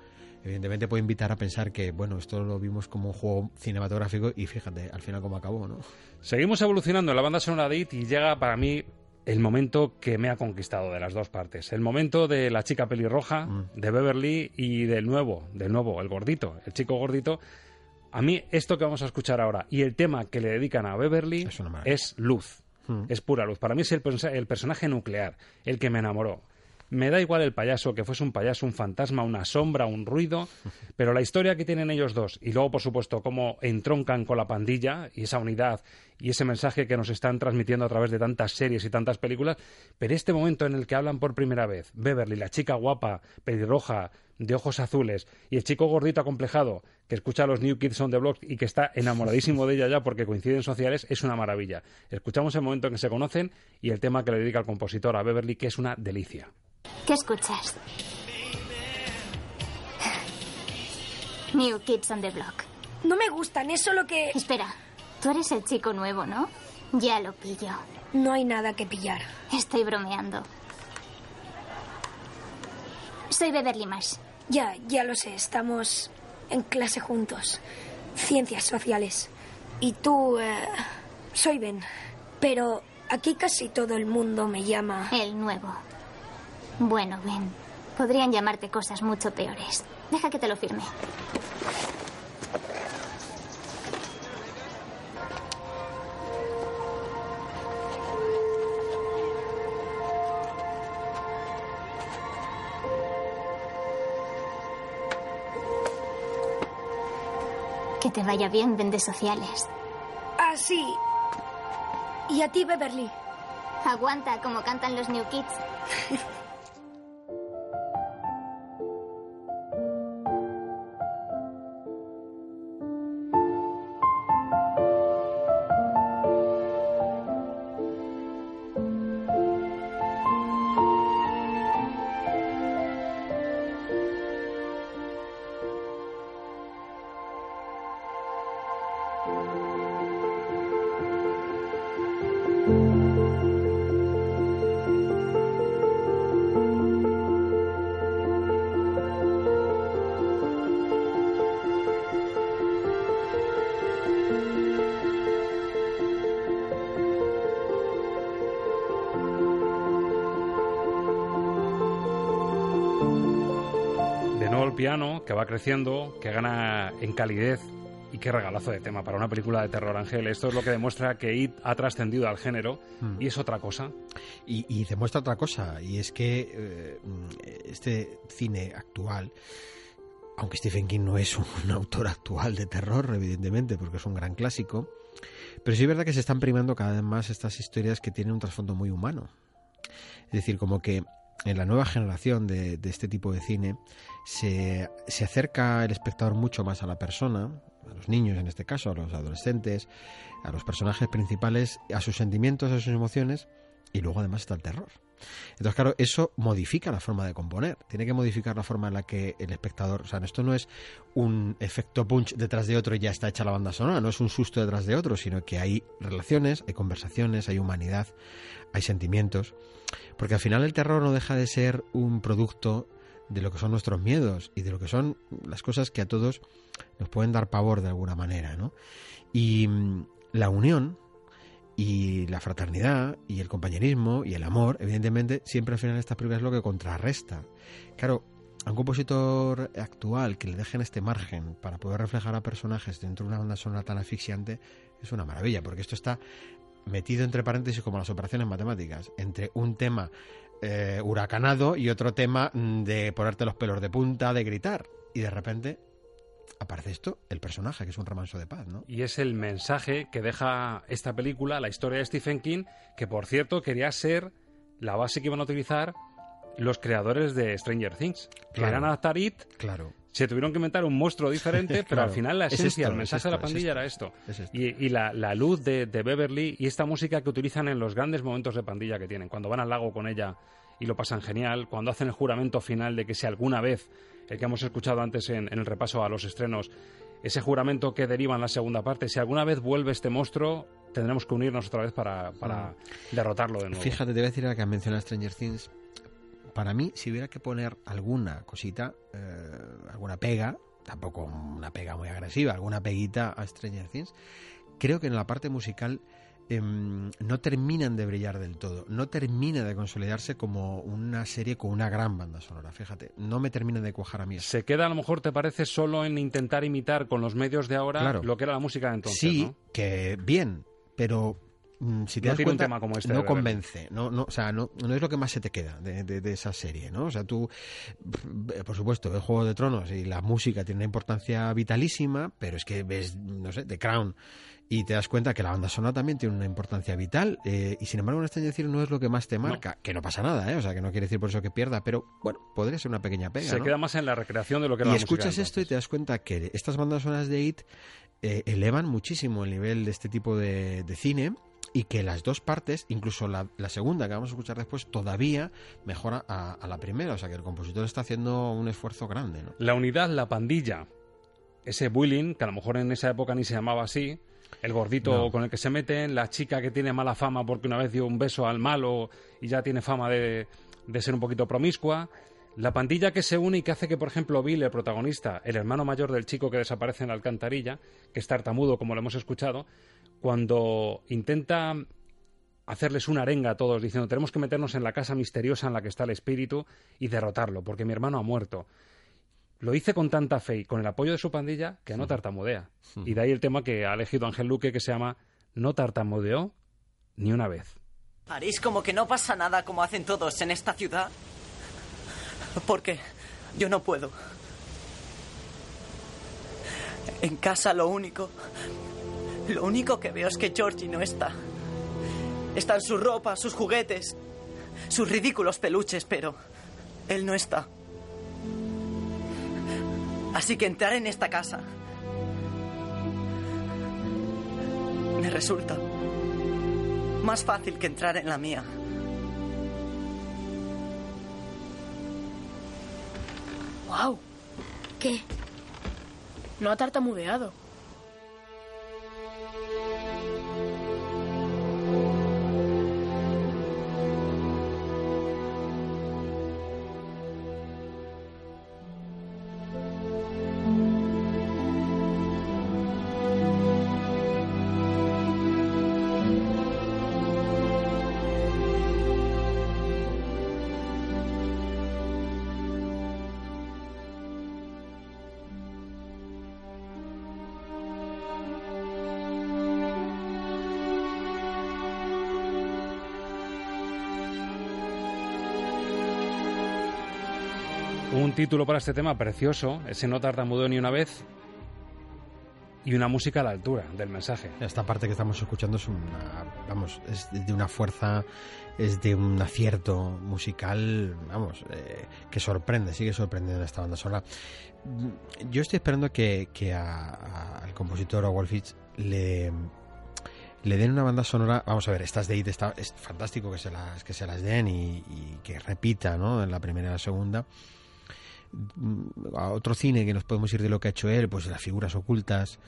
evidentemente, puede invitar a pensar que, bueno, esto lo vimos como un juego cinematográfico y fíjate, al final cómo acabó, ¿no? Seguimos evolucionando en la banda sonora de It y llega para mí el momento que me ha conquistado de las dos partes. El momento de la chica pelirroja, de Beverly y del nuevo, del nuevo, el gordito, el chico gordito. A mí esto que vamos a escuchar ahora y el tema que le dedican a Beverly es, luz, Mm. es pura luz. Para mí es el, el personaje nuclear, el que me enamoró. Me da igual el payaso, que fuese un payaso, un fantasma, una sombra, un ruido, pero la historia que tienen ellos dos y luego, por supuesto, cómo entroncan con la pandilla y esa unidad y ese mensaje que nos están transmitiendo a través de tantas series y tantas películas, pero este momento en el que hablan por primera vez Beverly, la chica guapa, pelirroja, de ojos azules, y el chico gordito acomplejado que escucha a los New Kids on the Block y que está enamoradísimo de ella ya porque coinciden sociales, es una maravilla. Escuchamos el momento en que se conocen y el tema que le dedica el compositor a Beverly, que es una delicia. ¿Qué escuchas? New Kids on the Block. No me gustan, es solo que... Espera, tú eres el chico nuevo, ¿no? Ya lo pillo. No hay nada que pillar. Estoy bromeando. Soy Beverly Marsh. Ya, ya lo sé, estamos en clase juntos. Ciencias sociales. Y tú... eh, soy Ben. Pero aquí casi todo el mundo me llama... El nuevo. Bueno, Ben, podrían llamarte cosas mucho peores. Deja que te lo firme. Que te vaya bien, vende sociales. Ah, sí. Y a ti, Beverly. Aguanta como cantan los New Kids. El piano, que va creciendo, que gana en calidez y qué regalazo de tema para una película de terror, Ángel. Esto es lo que demuestra que It ha trascendido al género Mm. y es otra cosa. Y, y demuestra otra cosa, y es que eh, este cine actual, aunque Stephen King no es un, autor actual de terror, evidentemente, porque es un gran clásico, pero sí es verdad que se están primando cada vez más estas historias que tienen un trasfondo muy humano. Es decir, como que en la nueva generación de, de este tipo de cine se, se acerca el espectador mucho más a la persona, a los niños en este caso, a los adolescentes, a los personajes principales, a sus sentimientos, a sus emociones, y luego además está el terror. Entonces, claro, eso modifica la forma de componer. Tiene que modificar la forma en la que el espectador. O sea, esto no es un efecto punch detrás de otro y ya está hecha la banda sonora, no es un susto detrás de otro, sino que hay relaciones, hay conversaciones, hay humanidad, hay sentimientos. Porque al final el terror no deja de ser un producto de lo que son nuestros miedos y de lo que son las cosas que a todos nos pueden dar pavor de alguna manera, ¿no? Y mm, la unión y la fraternidad y el compañerismo y el amor, evidentemente, siempre al final estas películas es lo que contrarresta. Claro, a un compositor actual que le dejen este margen para poder reflejar a personajes dentro de una banda sonora tan asfixiante es una maravilla, porque esto está metido entre paréntesis como las operaciones matemáticas, entre un tema eh, huracanado y otro tema mm, de ponerte los pelos de punta, de gritar, y de repente aparece esto, el personaje, que es un remanso de paz, ¿no? Y es el mensaje que deja esta película, la historia de Stephen King, que por cierto quería ser la base que iban a utilizar los creadores de Stranger Things. Claro. Querían adaptar It, Claro. Se tuvieron que inventar un monstruo diferente, pero al final la Es esencia, esto, el mensaje es de la es pandilla esto. era esto. Es esto. Y, y la, la luz de, de Beverly y esta música que utilizan en los grandes momentos de pandilla que tienen. Cuando van al lago con ella y lo pasan genial. Cuando hacen el juramento final de que si alguna vez, el que hemos escuchado antes en, en el repaso a los estrenos, ese juramento que deriva en la segunda parte, si alguna vez vuelve este monstruo, tendremos que unirnos otra vez para, para derrotarlo de nuevo. Fíjate, te voy a decir ahora que han mencionado Stranger Things. Para mí, si hubiera que poner alguna cosita, eh, alguna pega, tampoco una pega muy agresiva, alguna peguita a Stranger Things, creo que en la parte musical em, no terminan de brillar del todo, no termina de consolidarse como una serie con una gran banda sonora, fíjate, no me termina de cuajar a mí eso. Se queda a lo mejor, te parece, solo en intentar imitar con los medios de ahora Claro. lo que era la música de entonces, sí, ¿no? que bien, pero si te No das un cuenta, tema como este no convence, no, no, o sea, no, no es lo que más se te queda de, de- de esa serie, ¿no? O sea, tú, por supuesto, ves Juego de Tronos y la música tiene una importancia vitalísima, pero es que ves, no sé, The Crown y te das cuenta que la banda sonora también tiene una importancia vital eh, y sin embargo en este decir no es lo que más te marca, que no pasa nada, ¿eh? O sea, que no quiere decir por eso que pierda, pero bueno, podría ser una pequeña pega, Se ¿no? queda más en la recreación de lo que era y la escuchas esto y te das cuenta que estas bandas sonoras de IT eh, elevan muchísimo el nivel de este tipo de, de cine y que las dos partes, incluso la, la segunda que vamos a escuchar después, todavía mejora a, a la primera. O sea que el compositor está haciendo un esfuerzo grande. ¿no? La unidad, la pandilla, ese bullying, que a lo mejor en esa época ni se llamaba así, el gordito No. con el que se meten, la chica que tiene mala fama porque una vez dio un beso al malo y ya tiene fama de, de ser un poquito promiscua, la pandilla que se une y que hace que, por ejemplo, Bill, el protagonista, el hermano mayor del chico que desaparece en la alcantarilla, que es tartamudo, como lo hemos escuchado, cuando intenta hacerles una arenga a todos diciendo tenemos que meternos en la casa misteriosa en la que está el espíritu y derrotarlo, porque mi hermano ha muerto. Lo dice con tanta fe y con el apoyo de su pandilla que no tartamudea. Y de ahí el tema que ha elegido Ángel Luque que se llama No tartamudeó ni una vez. ¿Haréis como que no pasa nada como hacen todos en esta ciudad? Porque yo no puedo. En casa lo único... Lo único que veo es que Georgie no está. Están su ropa, sus juguetes, sus ridículos peluches, pero él no está. Así que entrar en esta casa me resulta más fácil que entrar en la mía. ¡Wow! ¿Qué? No ha tartamudeado. Un título para este tema precioso, ese no tartamudeo ni una vez, y una música a la altura del mensaje. Esta parte que estamos escuchando es de una fuerza, es de un acierto musical, vamos, eh, que sorprende, sigue sorprendiendo esta banda sonora. Yo estoy esperando que, que al compositor a Wolfitz le le den una banda sonora, vamos a ver, estas de IT está, es fantástico que se las que se las den y, que repita, ¿no? En la primera y la segunda a otro cine que nos podemos ir de lo que ha hecho él, pues las figuras ocultas.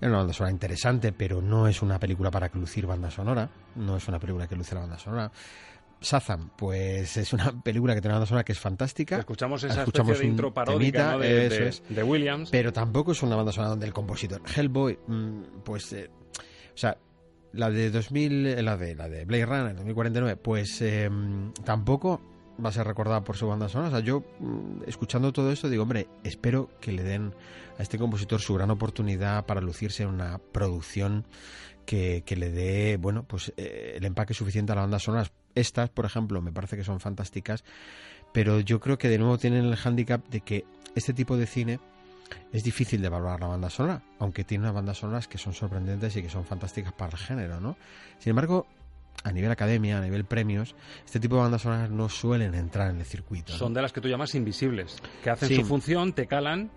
Es una banda sonora interesante, pero no es una película para que lucir banda sonora. No es una película que luce la banda sonora. Shazam, pues es una película que tiene una banda sonora que es fantástica. Escuchamos esa Escuchamos especie de intro paródica temita, ¿no? de, eso de- es. de Williams. Pero tampoco es una banda sonora donde el compositor. Hellboy, mm, pues, eh, o sea, la de 2000, eh, la de, la de Blade Runner 2049, pues eh, tampoco va a ser recordada por su banda sonora. O sea, yo mm, escuchando todo esto digo, hombre, espero que le den a este compositor su gran oportunidad para lucirse en una producción que, que le dé, bueno, pues eh, el empaque suficiente a las bandas sonoras. Estas, por ejemplo, me parece que son fantásticas, pero yo creo que de nuevo tienen el hándicap de que este tipo de cine es difícil de valorar la banda sonora, aunque tiene unas bandas sonoras que son sorprendentes y que son fantásticas para el género, ¿no? Sin embargo, a nivel academia, a nivel premios, este tipo de bandas sonoras no suelen entrar en el circuito. ¿no? Son de las que tú llamas invisibles, que hacen Sí. su función, te calan,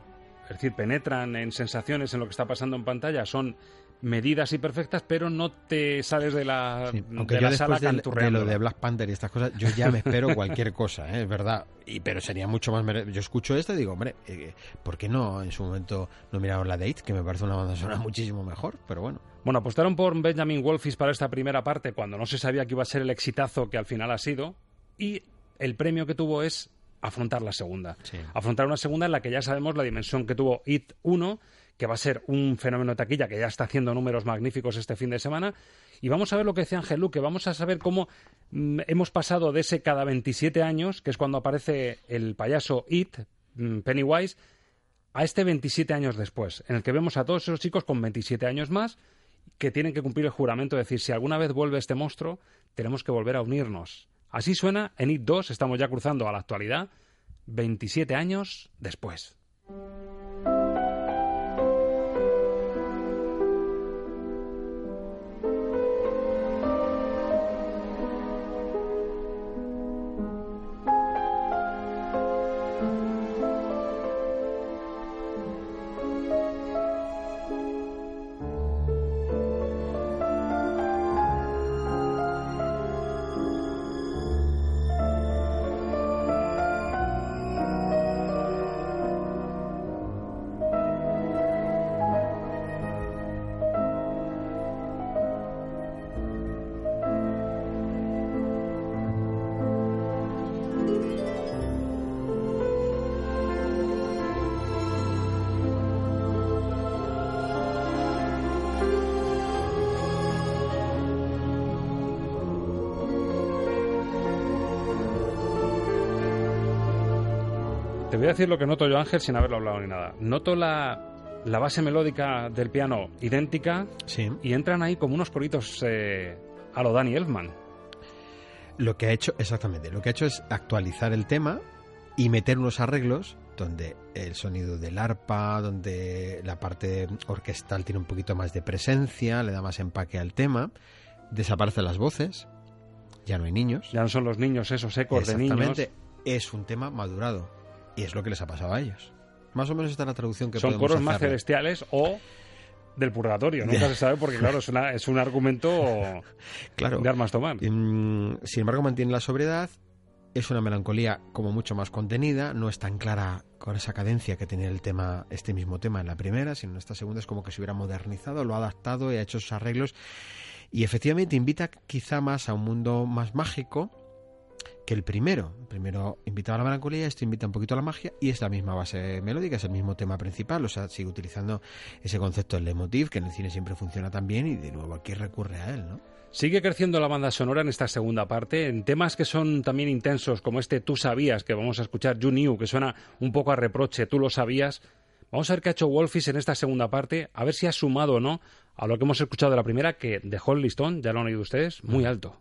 es decir, penetran en sensaciones en lo que está pasando en pantalla, son medidas y perfectas, pero no te sales de la, Sí, de aunque la yo sala del- de, lo de Black Panther y estas cosas, yo ya me espero cualquier cosa, ¿eh? es verdad. Y, pero sería mucho más... Yo escucho esto y digo, hombre, eh, ¿por qué no en su momento no miramos la de It, que me parece una banda sonora muchísimo mejor? Pero bueno. Bueno, apostaron por Benjamin Wolfis para esta primera parte cuando no se sabía que iba a ser el exitazo que al final ha sido y el premio que tuvo es afrontar la segunda. Afrontar una segunda en la que ya sabemos la dimensión que tuvo It 1, que va a ser un fenómeno taquilla que ya está haciendo números magníficos este fin de semana. Y vamos a ver lo que decía Ángel Luque, vamos a saber cómo mm, hemos pasado de ese cada 27 años, que es cuando aparece el payaso It, mm, Pennywise, a este 27 años después, en el que vemos a todos esos chicos con 27 años más que tienen que cumplir el juramento de decir, si alguna vez vuelve este monstruo, tenemos que volver a unirnos. Así suena en It 2, estamos ya cruzando a la actualidad, 27 años después. A decir lo que noto yo, Ángel, sin haberlo hablado ni nada. Noto la, la base melódica del piano idéntica y entran ahí como unos coritos eh, a lo Danny Elfman. Lo que ha hecho, exactamente, lo que ha hecho es actualizar el tema y meter unos arreglos donde el sonido del arpa, donde la parte orquestal tiene un poquito más de presencia, le da más empaque al tema, desaparecen las voces, ya no hay niños. Ya no son los niños esos ecos de niños. Exactamente, es un tema madurado y es lo que les ha pasado a ellos. Más o menos esta es la traducción que Son podemos coros más celestiales o del purgatorio. Nunca se sabe porque, claro, es, una- es un argumento claro. de armas tomar. Mm, sin embargo, mantiene la sobriedad. Es una melancolía como mucho más contenida, no es tan clara con esa cadencia que tenía el tema, este mismo tema en la primera, sino en esta segunda es como que se hubiera modernizado, lo ha adaptado y ha hecho sus arreglos. Y efectivamente invita quizá más a un mundo más mágico el primero. El primero invitaba a la melancolía, este invita un poquito a la magia y es la misma base melódica, es el mismo tema principal, o sea, sigue utilizando ese concepto del leitmotiv que en el cine siempre funciona tan bien y de nuevo aquí recurre a él, ¿no? Sigue creciendo la banda sonora en esta segunda parte, en temas que son también intensos, como este Tú sabías, que vamos a escuchar, You Knew, que suena un poco a reproche, tú lo sabías. Vamos a ver qué ha hecho Wolfis en esta segunda parte, a ver si ha sumado o no a lo que hemos escuchado de la primera, que dejó el listón, ya lo han oído ustedes, muy alto.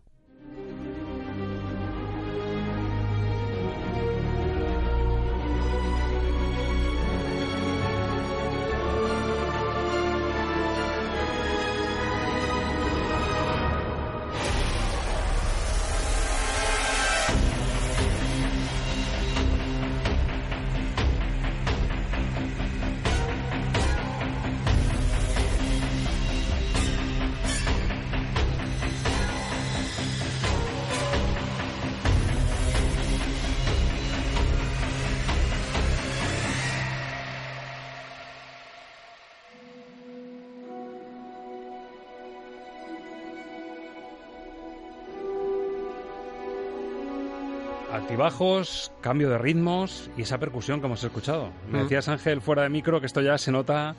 Altibajos, cambio de ritmos y esa percusión que hemos escuchado. Me Mm. decías, Ángel, fuera de micro, que esto ya se nota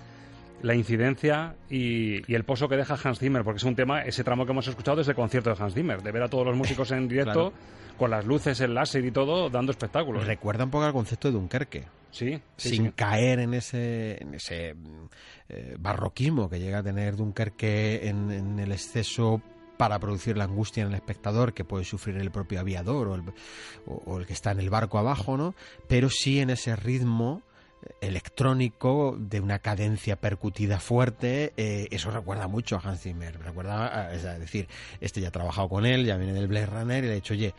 la incidencia y, y el pozo que deja Hans Zimmer, porque es un tema, ese tramo que hemos escuchado desde el concierto de Hans Zimmer, de ver a todos los músicos en directo, con las luces, el láser y todo, dando espectáculos. Recuerda un poco al concepto de Dunkerque. Sí, sí, sin sí. caer en ese, en ese eh, barroquismo que llega a tener Dunkerque en, en el exceso para producir la angustia en el espectador que puede sufrir el propio aviador o el, o- o el que está en el barco abajo, ¿no? Pero sí en ese ritmo electrónico de una cadencia percutida fuerte eh, eso recuerda mucho a Hans Zimmer recuerda a- es decir este ya ha trabajado con él ya viene del Blade Runner y le ha dicho oye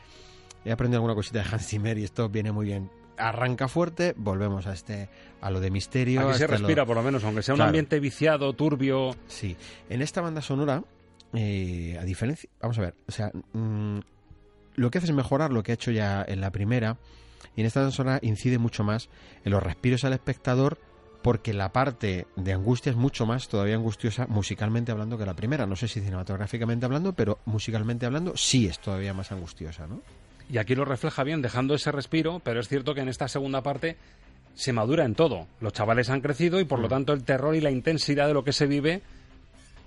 he aprendido alguna cosita de Hans Zimmer y esto viene muy bien arranca fuerte, volvemos a este a lo de misterio. Aquí se lo- respira, por lo menos, aunque sea un ambiente viciado, turbio. Sí. En esta banda sonora, eh, a diferencia. Vamos a ver, o sea, mm, lo que hace es mejorar lo que ha hecho ya en la primera. Y en esta sonora incide mucho más en los respiros al espectador. Porque la parte de angustia es mucho más todavía angustiosa musicalmente hablando que la primera. No sé si cinematográficamente hablando, pero musicalmente hablando sí es todavía más angustiosa, ¿no? Y aquí lo refleja bien, dejando ese respiro, pero es cierto que en esta segunda parte se madura en todo. Los chavales han crecido y por lo tanto el terror y la intensidad de lo que se vive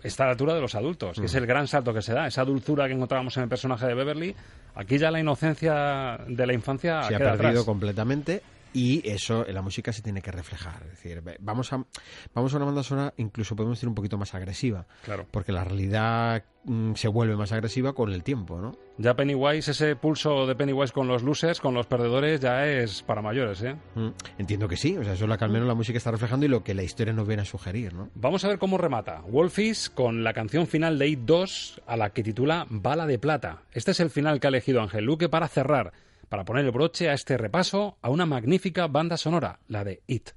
está a la altura de los adultos, que es Mm. el gran salto que se da. Esa dulzura que encontrábamos en el personaje de Beverly, aquí ya la inocencia de la infancia se ha perdido atrás. completamente y eso en la música se tiene que reflejar. Es decir, vamos a, vamos a una banda sonora, incluso podemos decir un poquito más agresiva. Claro. Porque la realidad mm, se vuelve más agresiva con el tiempo, ¿no? Ya Pennywise, ese pulso de Pennywise con los losers, con los perdedores, ya es para mayores, ¿eh? Mm, Entiendo que sí, o sea, eso es lo que al menos la música está reflejando y lo que la historia nos viene a sugerir, ¿no? Vamos a ver cómo remata. Wolfish con la canción final de It 2, a la que titula Bala de Plata. Este es el final que ha elegido Ángel Luque para cerrar, para poner el broche a este repaso a una magnífica banda sonora, la de It.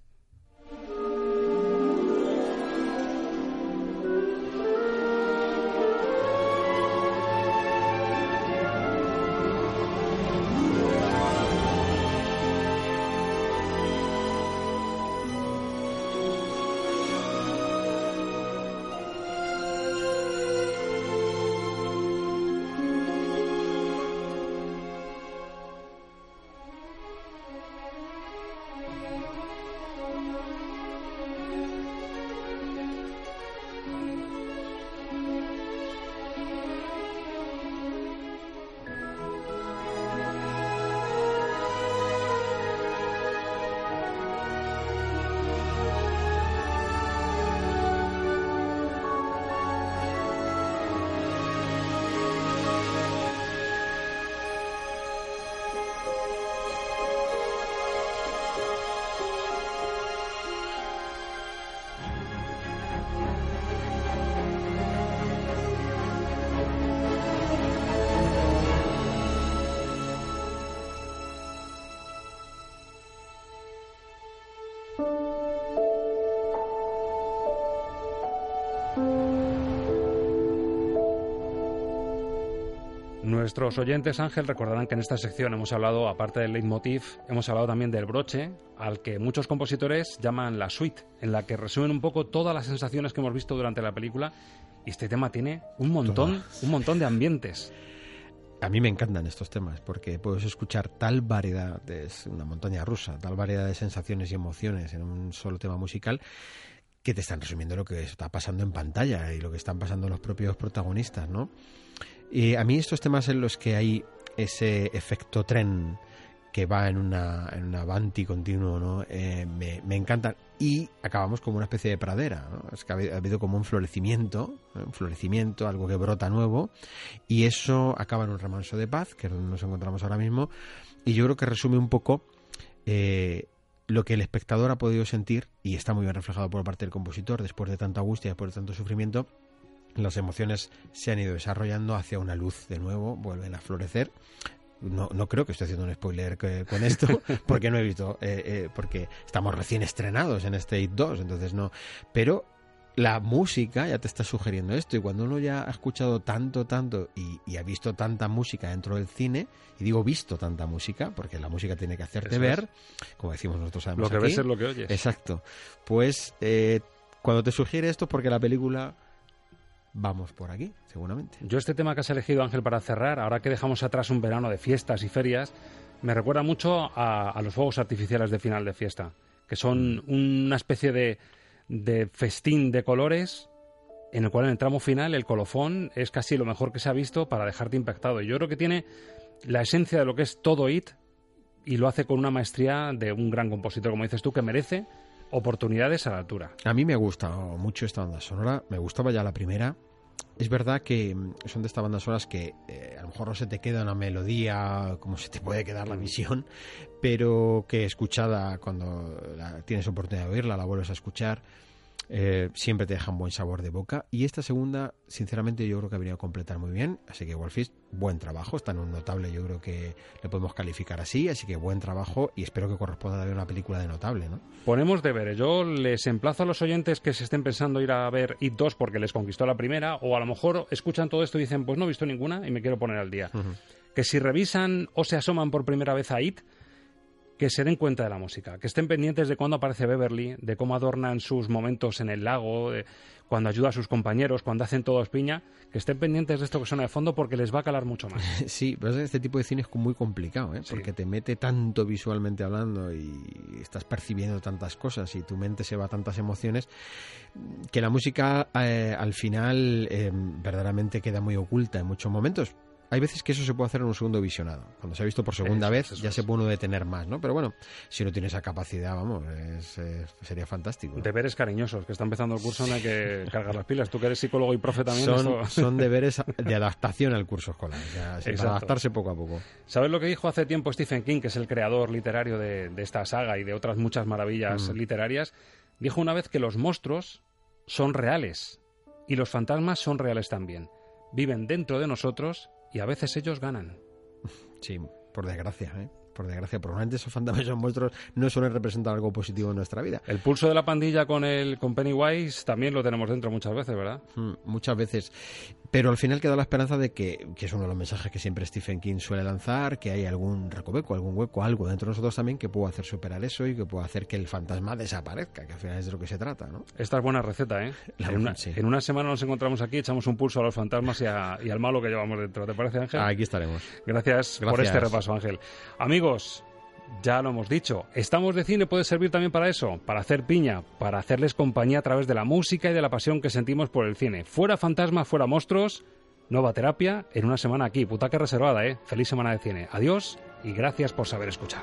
Nuestros oyentes, Ángel, recordarán que en esta sección hemos hablado, aparte del leitmotiv, hemos hablado también del broche, al que muchos compositores llaman la suite, en la que resumen un poco todas las sensaciones que hemos visto durante la película. Y este tema tiene un montón, un montón de ambientes. A mí me encantan estos temas porque puedes escuchar tal variedad, de, es una montaña rusa, tal variedad de sensaciones y emociones en un solo tema musical que te están resumiendo lo que está pasando en pantalla y lo que están pasando los propios protagonistas, ¿no? Y a mí estos temas en los que hay ese efecto tren que va en una, en una Avanti continuo, ¿no? Eh, me, me encantan. Y acabamos como una especie de pradera, ¿no? Es que ha habido, ha habido como un florecimiento, un florecimiento, algo que brota nuevo, y eso acaba en un remanso de paz, que nos encontramos ahora mismo, y yo creo que resume un poco eh, lo que el espectador ha podido sentir, y está muy bien reflejado por parte del compositor, después de tanta angustia, después de tanto sufrimiento, las emociones se han ido desarrollando hacia una luz de nuevo, vuelven a florecer. No, no creo que esté haciendo un spoiler que- con esto, porque no he visto, eh, eh, porque estamos recién estrenados en este It 2, entonces no. Pero la música ya te está sugiriendo esto, y cuando uno ya ha escuchado tanto, tanto, y, y ha visto tanta música dentro del cine, y digo visto tanta música, porque la música tiene que hacerte Eso ver, es. como decimos nosotros sabemos Lo que aquí. ves es lo que oyes. Exacto. Pues eh, cuando te sugiere esto, porque la película vamos por aquí, seguramente. Yo este tema que has elegido, Ángel, para cerrar, ahora que dejamos atrás un verano de fiestas y ferias, me recuerda mucho a, los fuegos artificiales de final de fiesta, que son una especie de, de festín de colores en el cual en el tramo final el colofón es casi lo mejor que se ha visto para dejarte impactado. Y yo creo que tiene la esencia de lo que es todo IT y lo hace con una maestría de un gran compositor, como dices tú, que merece oportunidades a la altura. A mí me gusta mucho esta banda sonora, me gustaba ya la primera. Es verdad que mm, son de estas bandas sonoras que eh, a lo mejor no se te queda una melodía como se te puede quedar la visión, pero que escuchada cuando la- tienes oportunidad de oírla, la vuelves a escuchar, eh, siempre te dejan buen sabor de boca. Y esta segunda, sinceramente, yo creo que ha venido a completar muy bien. Así que Wolfist, buen trabajo. Está en un notable, yo creo que le podemos calificar así. Así que buen trabajo y espero que corresponda a ver una película de notable, ¿no? Ponemos deberes. Yo les emplazo a los oyentes que se estén pensando ir a ver It 2 porque les conquistó la primera, o a lo mejor escuchan todo esto y dicen, pues no he visto ninguna y me quiero poner al día. Que si revisan o se asoman por primera vez a It, que se den cuenta de la música, que estén pendientes de cuándo aparece Beverly, de cómo adornan sus momentos en el lago, de cuando ayuda a sus compañeros, cuando hacen todo piña, que estén pendientes de esto que suena de fondo porque les va a calar mucho más. Sí, pero este tipo de cine es muy complicado, ¿eh? porque te mete tanto visualmente hablando y estás percibiendo tantas cosas y tu mente se va a tantas emociones que la música eh, al final eh, verdaderamente queda muy oculta en muchos momentos hay veces que eso se puede hacer en un segundo visionado. Cuando se ha visto por segunda vez, ya se puede uno detener más, ¿no? Pero bueno, si no tiene esa capacidad, vamos, sería fantástico. Deberes cariñosos, que está empezando el curso, no hay que cargar las pilas. Tú que eres psicólogo y profe también. Son, son deberes de adaptación al curso escolar, para adaptarse poco a poco. ¿Sabes lo que dijo hace tiempo Stephen King, que es el creador literario de, esta saga y de otras muchas maravillas mm. literarias? Dijo una vez que los monstruos son reales y los fantasmas son reales también. Viven dentro de nosotros y a veces ellos ganan. Sí, por desgracia, ¿eh? Por desgracia, probablemente esos fantasmas esos monstruos no suelen representar algo positivo en nuestra vida. El pulso de la pandilla con el con Pennywise también lo tenemos dentro muchas veces, ¿verdad? Mm, muchas veces. Pero al final queda la esperanza de que, que es uno de los mensajes que siempre Stephen King suele lanzar, que hay algún recoveco, algún hueco, algo dentro de nosotros también que pueda hacer superar eso y que pueda hacer que el fantasma desaparezca, que al final es de lo que se trata, ¿no? Esta es buena receta, ¿eh? en, una, en, una, semana nos encontramos aquí, echamos un pulso a los fantasmas y, y al malo que llevamos dentro. ¿Te parece, Ángel? Aquí estaremos. Gracias, Gracias. por este repaso, Ángel. Ya lo hemos dicho, estamos de cine puede servir también para eso, para hacer piña, para hacerles compañía a través de la música y de la pasión que sentimos por el cine. Fuera fantasmas, fuera monstruos, nueva terapia en una semana aquí, putaca reservada, ¿eh? Feliz semana de cine. Adiós y gracias por saber escuchar.